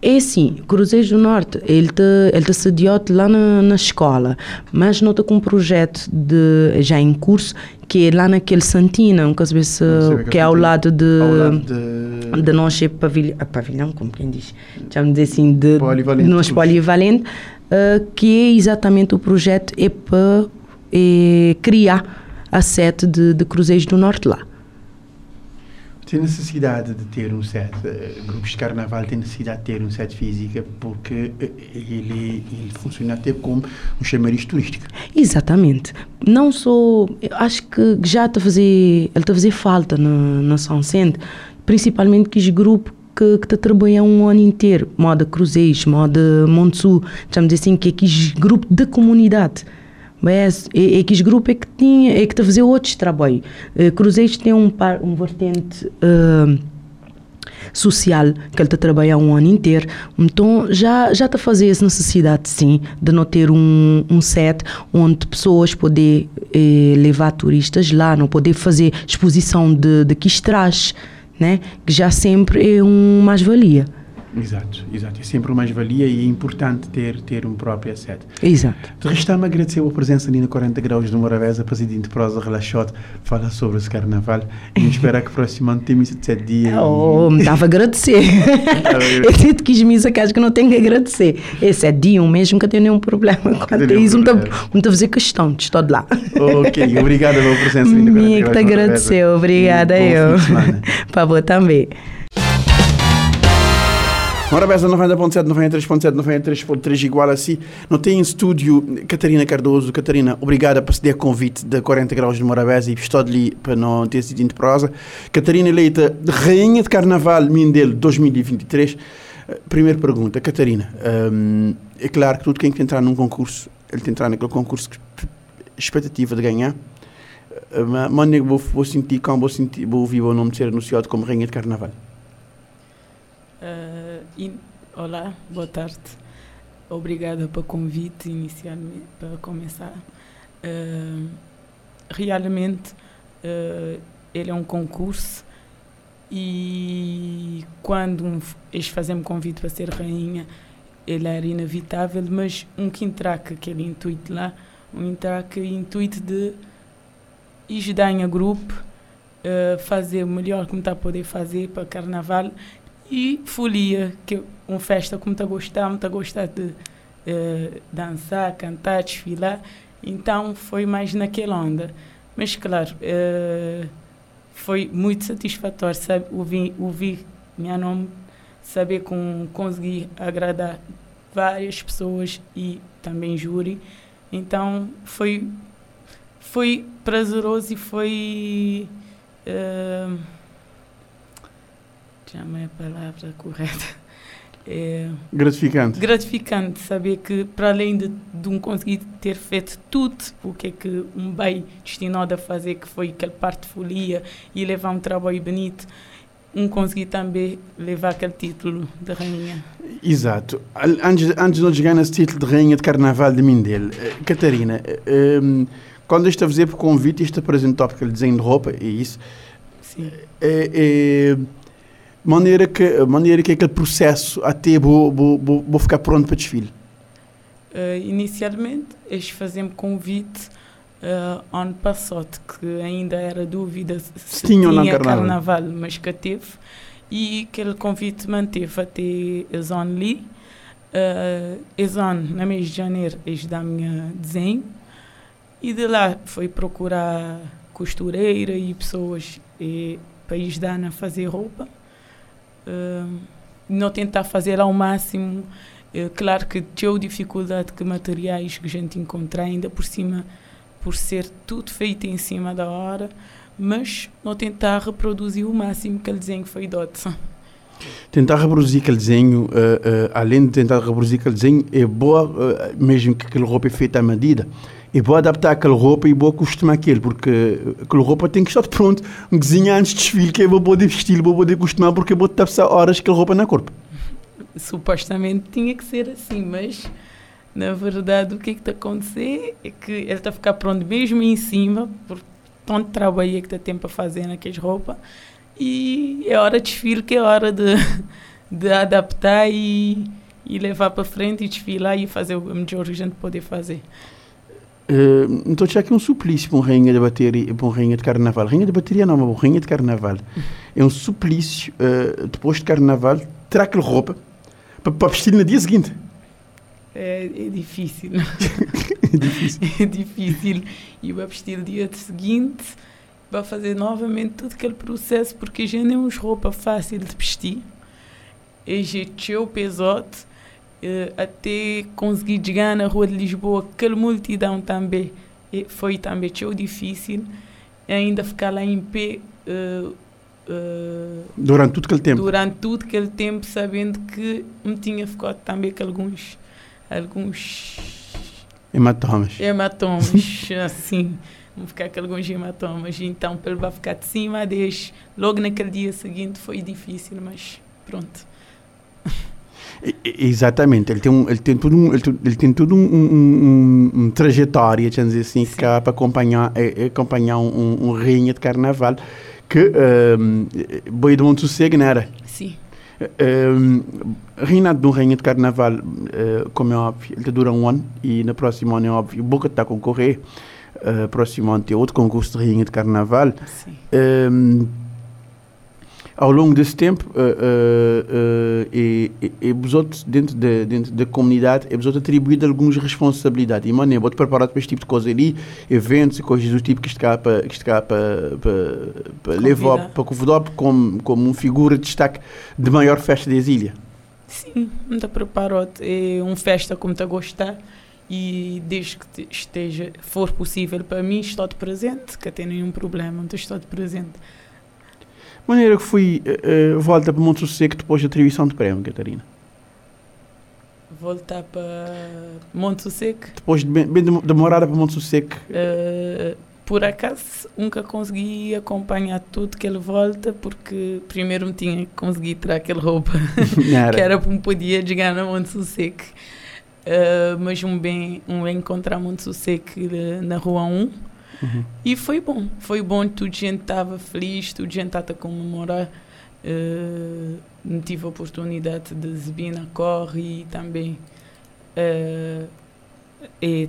É assim, Cruzeiros do Norte, ele te, ele te sediou lá na, na escola, mas nota com um projeto de, já em curso, que é lá naquele Santina, um caso se, que é ao lado de, Ao lado de- de nós é pavilhão, ah, pavilhão, como quem diz, chamo de assim, de, Polivalente nós Cruz. polivalente, ah, que é exatamente o projeto é para é, criar a sede de, de Cruzeiros do Norte lá. Tem necessidade de ter um set, eh, grupos de carnaval têm necessidade de ter um set física porque eh, ele, ele funciona até como um chamariz turístico. Exatamente. Não só. eu Acho que já está a fazer. Ele está a fazer falta na, na São Centro, principalmente que os grupos que, que te trabalham um ano inteiro, moda Cruzeiros, moda Monte Sul, chamamos assim, que é que os grupos de comunidade. Mas é, é que os grupos é que tinha, é que está a fazer outros trabalhos. Eh, Cruzeiros tem um, par, um vertente. eh, social que ele está a trabalhar um ano inteiro então já já está a fazer essa necessidade sim de não ter um, um set onde pessoas poder eh, levar turistas lá não poder fazer exposição de, de que traz né que já sempre é um mais valia Exato, exato. É sempre uma mais-valia e é importante ter, ter um próprio set. exato resta-me agradecer a presença ali no 40 Graus de Morabeza, presidente Prosa Relaxote, fala sobre esse carnaval e espero que próximo ano tenha de sete dias. e- Oh, me estava a agradecer. eu sinto que os misa que acho que não tenho que agradecer. Esse é dia um mês, nunca tenho nenhum problema. Quanto a isso, problema. está a fazer questão de estar de lá. Ok, obrigado pela presença ali no 40 Minha que Graus te de Morabeza. agradeceu, obrigada eu. Para você também. Morabeza 90.7, 93.7, 93.3 igual a si. Não tem em estúdio Catarina Cardoso. Catarina, obrigada por ceder convite da 40 graus de Morabeza e estou ali para não ter sido prosa. Catarina eleita Rainha de Carnaval Mindelo 2023. Eh, Primeira pergunta, Catarina. hum, é claro que tudo quem quer entrar num concurso, ele tem que entrar naquele concurso que expectativa de ganhar. Mas eu vou, vou sentir, como vou, sentir, vou ouvir o nome ser anunciado como Rainha de Carnaval. Ah, in- olá, boa tarde. Obrigada pelo convite inicialmente para começar. Ah, realmente ah, ele é um concurso e quando eles fazem convite para ser rainha, ele era inevitável, mas um que entraque aquele intuito lá, um entraque intuito de ajudar em grupo, ah, fazer o melhor como está a poder fazer para carnaval e folia, que é uma festa como está a gostar, muito a gostar de eh, dançar, cantar, desfilar. Então foi mais naquela onda. Mas claro, eh, foi muito satisfatório sabe, ouvir, ouvir meu nome, saber que um- consegui agradar várias pessoas e também júri. Então foi, foi prazeroso e foi. eh, chama a palavra correta. É Gratificante. gratificante saber que, para além de, de um conseguir ter feito tudo o que é que um bem destinado a fazer, que foi aquela parte de folia e levar um trabalho bonito, um conseguir também levar aquele título de rainha. Exato. Antes, antes de nós chegar nesse título de Rainha de Carnaval de Mindelo, eh, Catarina, eh, em, quando este a fazer por convite, este apresentou porque ele desenho de roupa, é isso. Sim. É, é, maneira, que, maneira que aquele processo até vou, vou, vou, ficar pronto para desfile. Eh, inicialmente, eles faziam convite uh, ano passado, que ainda era dúvida se, tinha não carnaval. carnaval. mas que teve. E aquele convite manteve até a Zone Lee. Uh, a Zone, no mês de janeiro, eles da minha desenho. E de lá foi procurar costureira e pessoas e, para ajudar a fazer roupa. Uh, não tentar fazer ao máximo. Uh, claro que tinha dificuldade que materiais que a gente encontrar ainda por cima, por ser tudo feito em cima da hora, mas não tentar reproduzir o máximo que desenho foi dote. Tentar reproduzir aquele desenho, eh, eh, além de tentar reproduzir aquele desenho, é boa, mesmo que aquela roupa é feita à medida, é boa adaptar aquela roupa e boa costumar aquele, porque aquela roupa tem que estar pronto, um desenho antes de desfile, que é boa poder vestir, boa poder costumar, porque é boa passar horas aquela roupa na corpo. Supostamente tinha que ser assim, mas na verdade o que é que está a acontecer é que ele está a ficar pronto mesmo em cima, por tanto trabalho que está tempo a fazer naquelas roupas, e é hora de desfile que é hora de, de adaptar e, e levar para frente e desfilar e fazer o melhor que a gente poder fazer. Uh, então já que é um suplício para uma rainha de bateria, para uma rainha de carnaval. Rainha de bateria não, mas uma rainha de carnaval. É um suplício, uh, depois de carnaval, terá aquela roupa para, para vestir no dia seguinte. É, é difícil. é difícil. é difícil. E vai vestir no dia seguinte, vai fazer novamente todo aquele processo, porque já não é roupa fácil de vestir. E já o pesote, uh, até conseguir chegar na rua de Lisboa, aquela multidão também, e foi também tão difícil. Ainda ficar lá em pé. Uh, uh, durante todo aquele tempo? Durante todo aquele tempo, sabendo que me tinha ficado também com alguns alguns hematomas. Hematomas, assim. Vão ficar com alguns hematomas. Então, ele vai ficar de cima, deixa. Logo naquele dia seguinte foi difícil, mas pronto. Exatamente, ele tem, um, ele tem tudo um, ele, tem tudo um, um, um, um trajetória, assim, que para acompanhar, é, acompanhar um, um, rainha de carnaval que um, boi de muito sossego, não era? Sim. Um, reinado de um rainha de carnaval, uh, como é óbvio, ele dura um ano e no próximo ano é óbvio, Boca está a concorrer. Uh, próximo ano tem outro concurso de rainha de carnaval. Um, ao longo desse tempo, uh, uh, e, e, e outros, dentro da, dentro da comunidade, é outros atribuído algumas responsabilidades. E, mano, muito preparado para este tipo de coisa ali, eventos e coisas do tipo que está para, que está para, para, para levar para convidar como, como uma figura de destaque de maior festa da ilha. Sim, muito preparado. É uma festa como está a gostar e desde que esteja, for possível para mim, estou de presente, que tem nenhum problema, estou de presente maneira que fui uh, volta para Monte Seco depois da atribuição de prémio, Catarina? Voltar para Monte Seco? Depois de bem, bem demorada para Monte Seco? Uh, por acaso nunca consegui acompanhar tudo que ele volta porque primeiro me tinha que conseguir tirar aquela roupa que era para me podia chegar na Monte Seco. Uh, mas um bem um encontrar Monte Seco na Rua 1 Uhum. E foi bom, foi bom, toda gente estava feliz, toda gente estava a comemorar. Uh, tive a oportunidade de exibir na Corre e também uh, e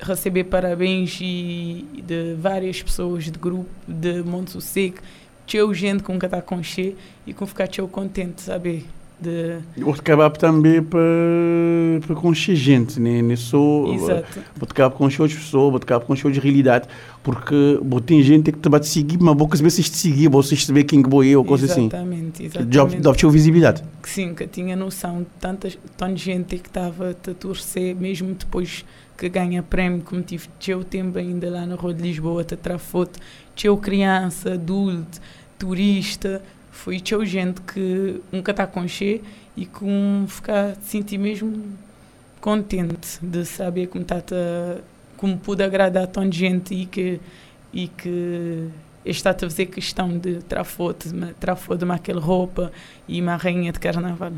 receber parabéns e, de várias pessoas de grupo de Monte Seco. Tinha gente com que está com cheio e com ficar contente, saber de... Vou acabar também para, para conhecer gente, né? Não só... Exato. Vou acabar com outras pessoas, vou acabar com outras realidade, porque vou tem gente que te bate seguir, mas vou saber se te seguir, vou saber quem que vou eu, ou coisa assim. Exatamente, exatamente. Já ter visibilidade. Sim, que tinha noção de tanta, tanta gente que estava a torcer, mesmo depois que ganha prémio, como tive o tempo ainda lá na Rua de Lisboa, a tirar foto, tinha criança, adulto, turista, foi teu gente que nunca está com cheio e com ficar sentir mesmo contente de saber como está como pude agradar tanta gente e que e que está a fazer questão de tirar foto de aquela roupa e uma rainha de carnaval.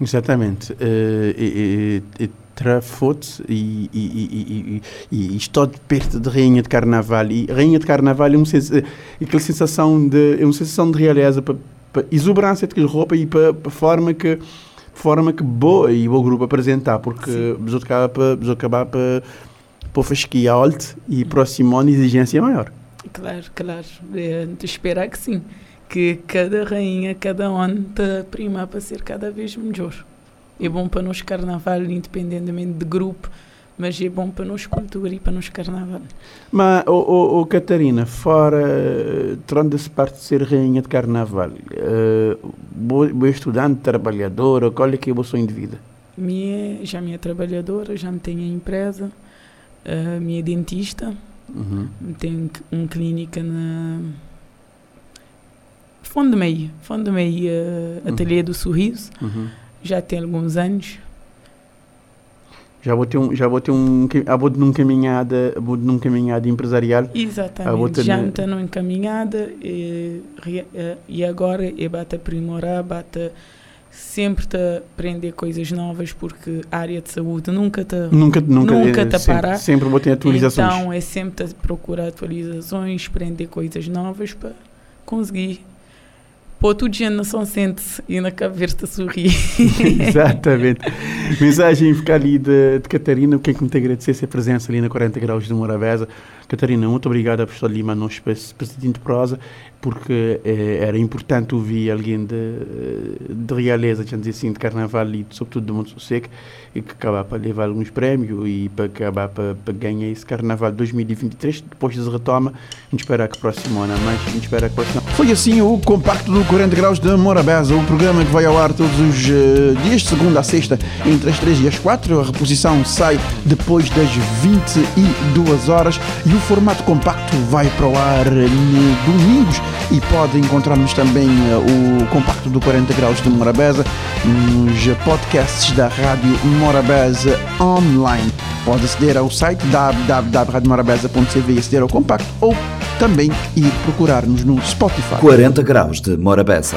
Exatamente. Uh, e, e, e tirar fotos e, e, e, estou de perto de Rainha de Carnaval. E Rainha de Carnaval é uma, aquela sensação de, é uma sensação de realeza, para, para exuberância de roupa e para, para forma que forma que boa e o grupo apresentar, porque vos acaba para para fasquia alto e próximo ano exigência maior. Claro, claro. É, de esperar que sim. Que cada rainha, cada ano, te prima para ser cada vez melhor. É bom para nós carnaval, independentemente de grupo, mas é bom para nós cultura e para nós carnaval. Mas, oh, oh, oh, Catarina, fora, tronda-se parte de ser rainha de carnaval, uh, boa, boa estudante, trabalhadora, qual é que é o sonho de vida? Minha, já minha trabalhadora, já me tenho a empresa, uh, minha dentista, uhum. tenho uma clínica na Fundo Meio, Fundo Meio, uh, Ateliê uhum. do Sorriso, uhum. Já tem alguns anos, já vou ter um, já vou ter um, vou num caminhada, vou num caminhada empresarial. Exatamente. Já estou numa caminhada e, e agora é bata aprimorar, bata sempre te aprender coisas novas porque a área de saúde nunca te nunca nunca, nunca te sempre, parar. Sempre vou ter atualizações. Então é sempre procurar atualizações, aprender coisas novas para conseguir pô, tu dia na São Sente e na cabeça sorrir. Exatamente. Mensagem ficar ali de, de, Catarina, o que é que me tem agradecer a presença ali na 40 graus de Morabeza. Catarina, muito obrigado por estar ali, mas não presidente de prosa, porque eh, era importante ouvir alguém de, de realeza, dizer assim, de carnaval e sobretudo de Monte Seco, e que acabar para levar alguns prémios e para acabar para, para ganhar esse carnaval 2023. Depois de retoma, a gente espera que próximo ano, mas a gente espera que próximo Foi assim o compacto do 40 graus de Morabeza, o programa que vai ao ar todos os uh, dias, de segunda a sexta, entre as 3 e as 4. A reposição sai depois das 22 horas e o formato compacto vai para o ar domingos e pode encontrar-nos também uh, o compacto do 40 graus de Morabeza nos podcasts da Rádio Morabeza online. Pode aceder ao site www.radiomorabeza.cv e aceder ao compacto ou também ir procurar-nos no Spotify. 40 graus de Morabeza.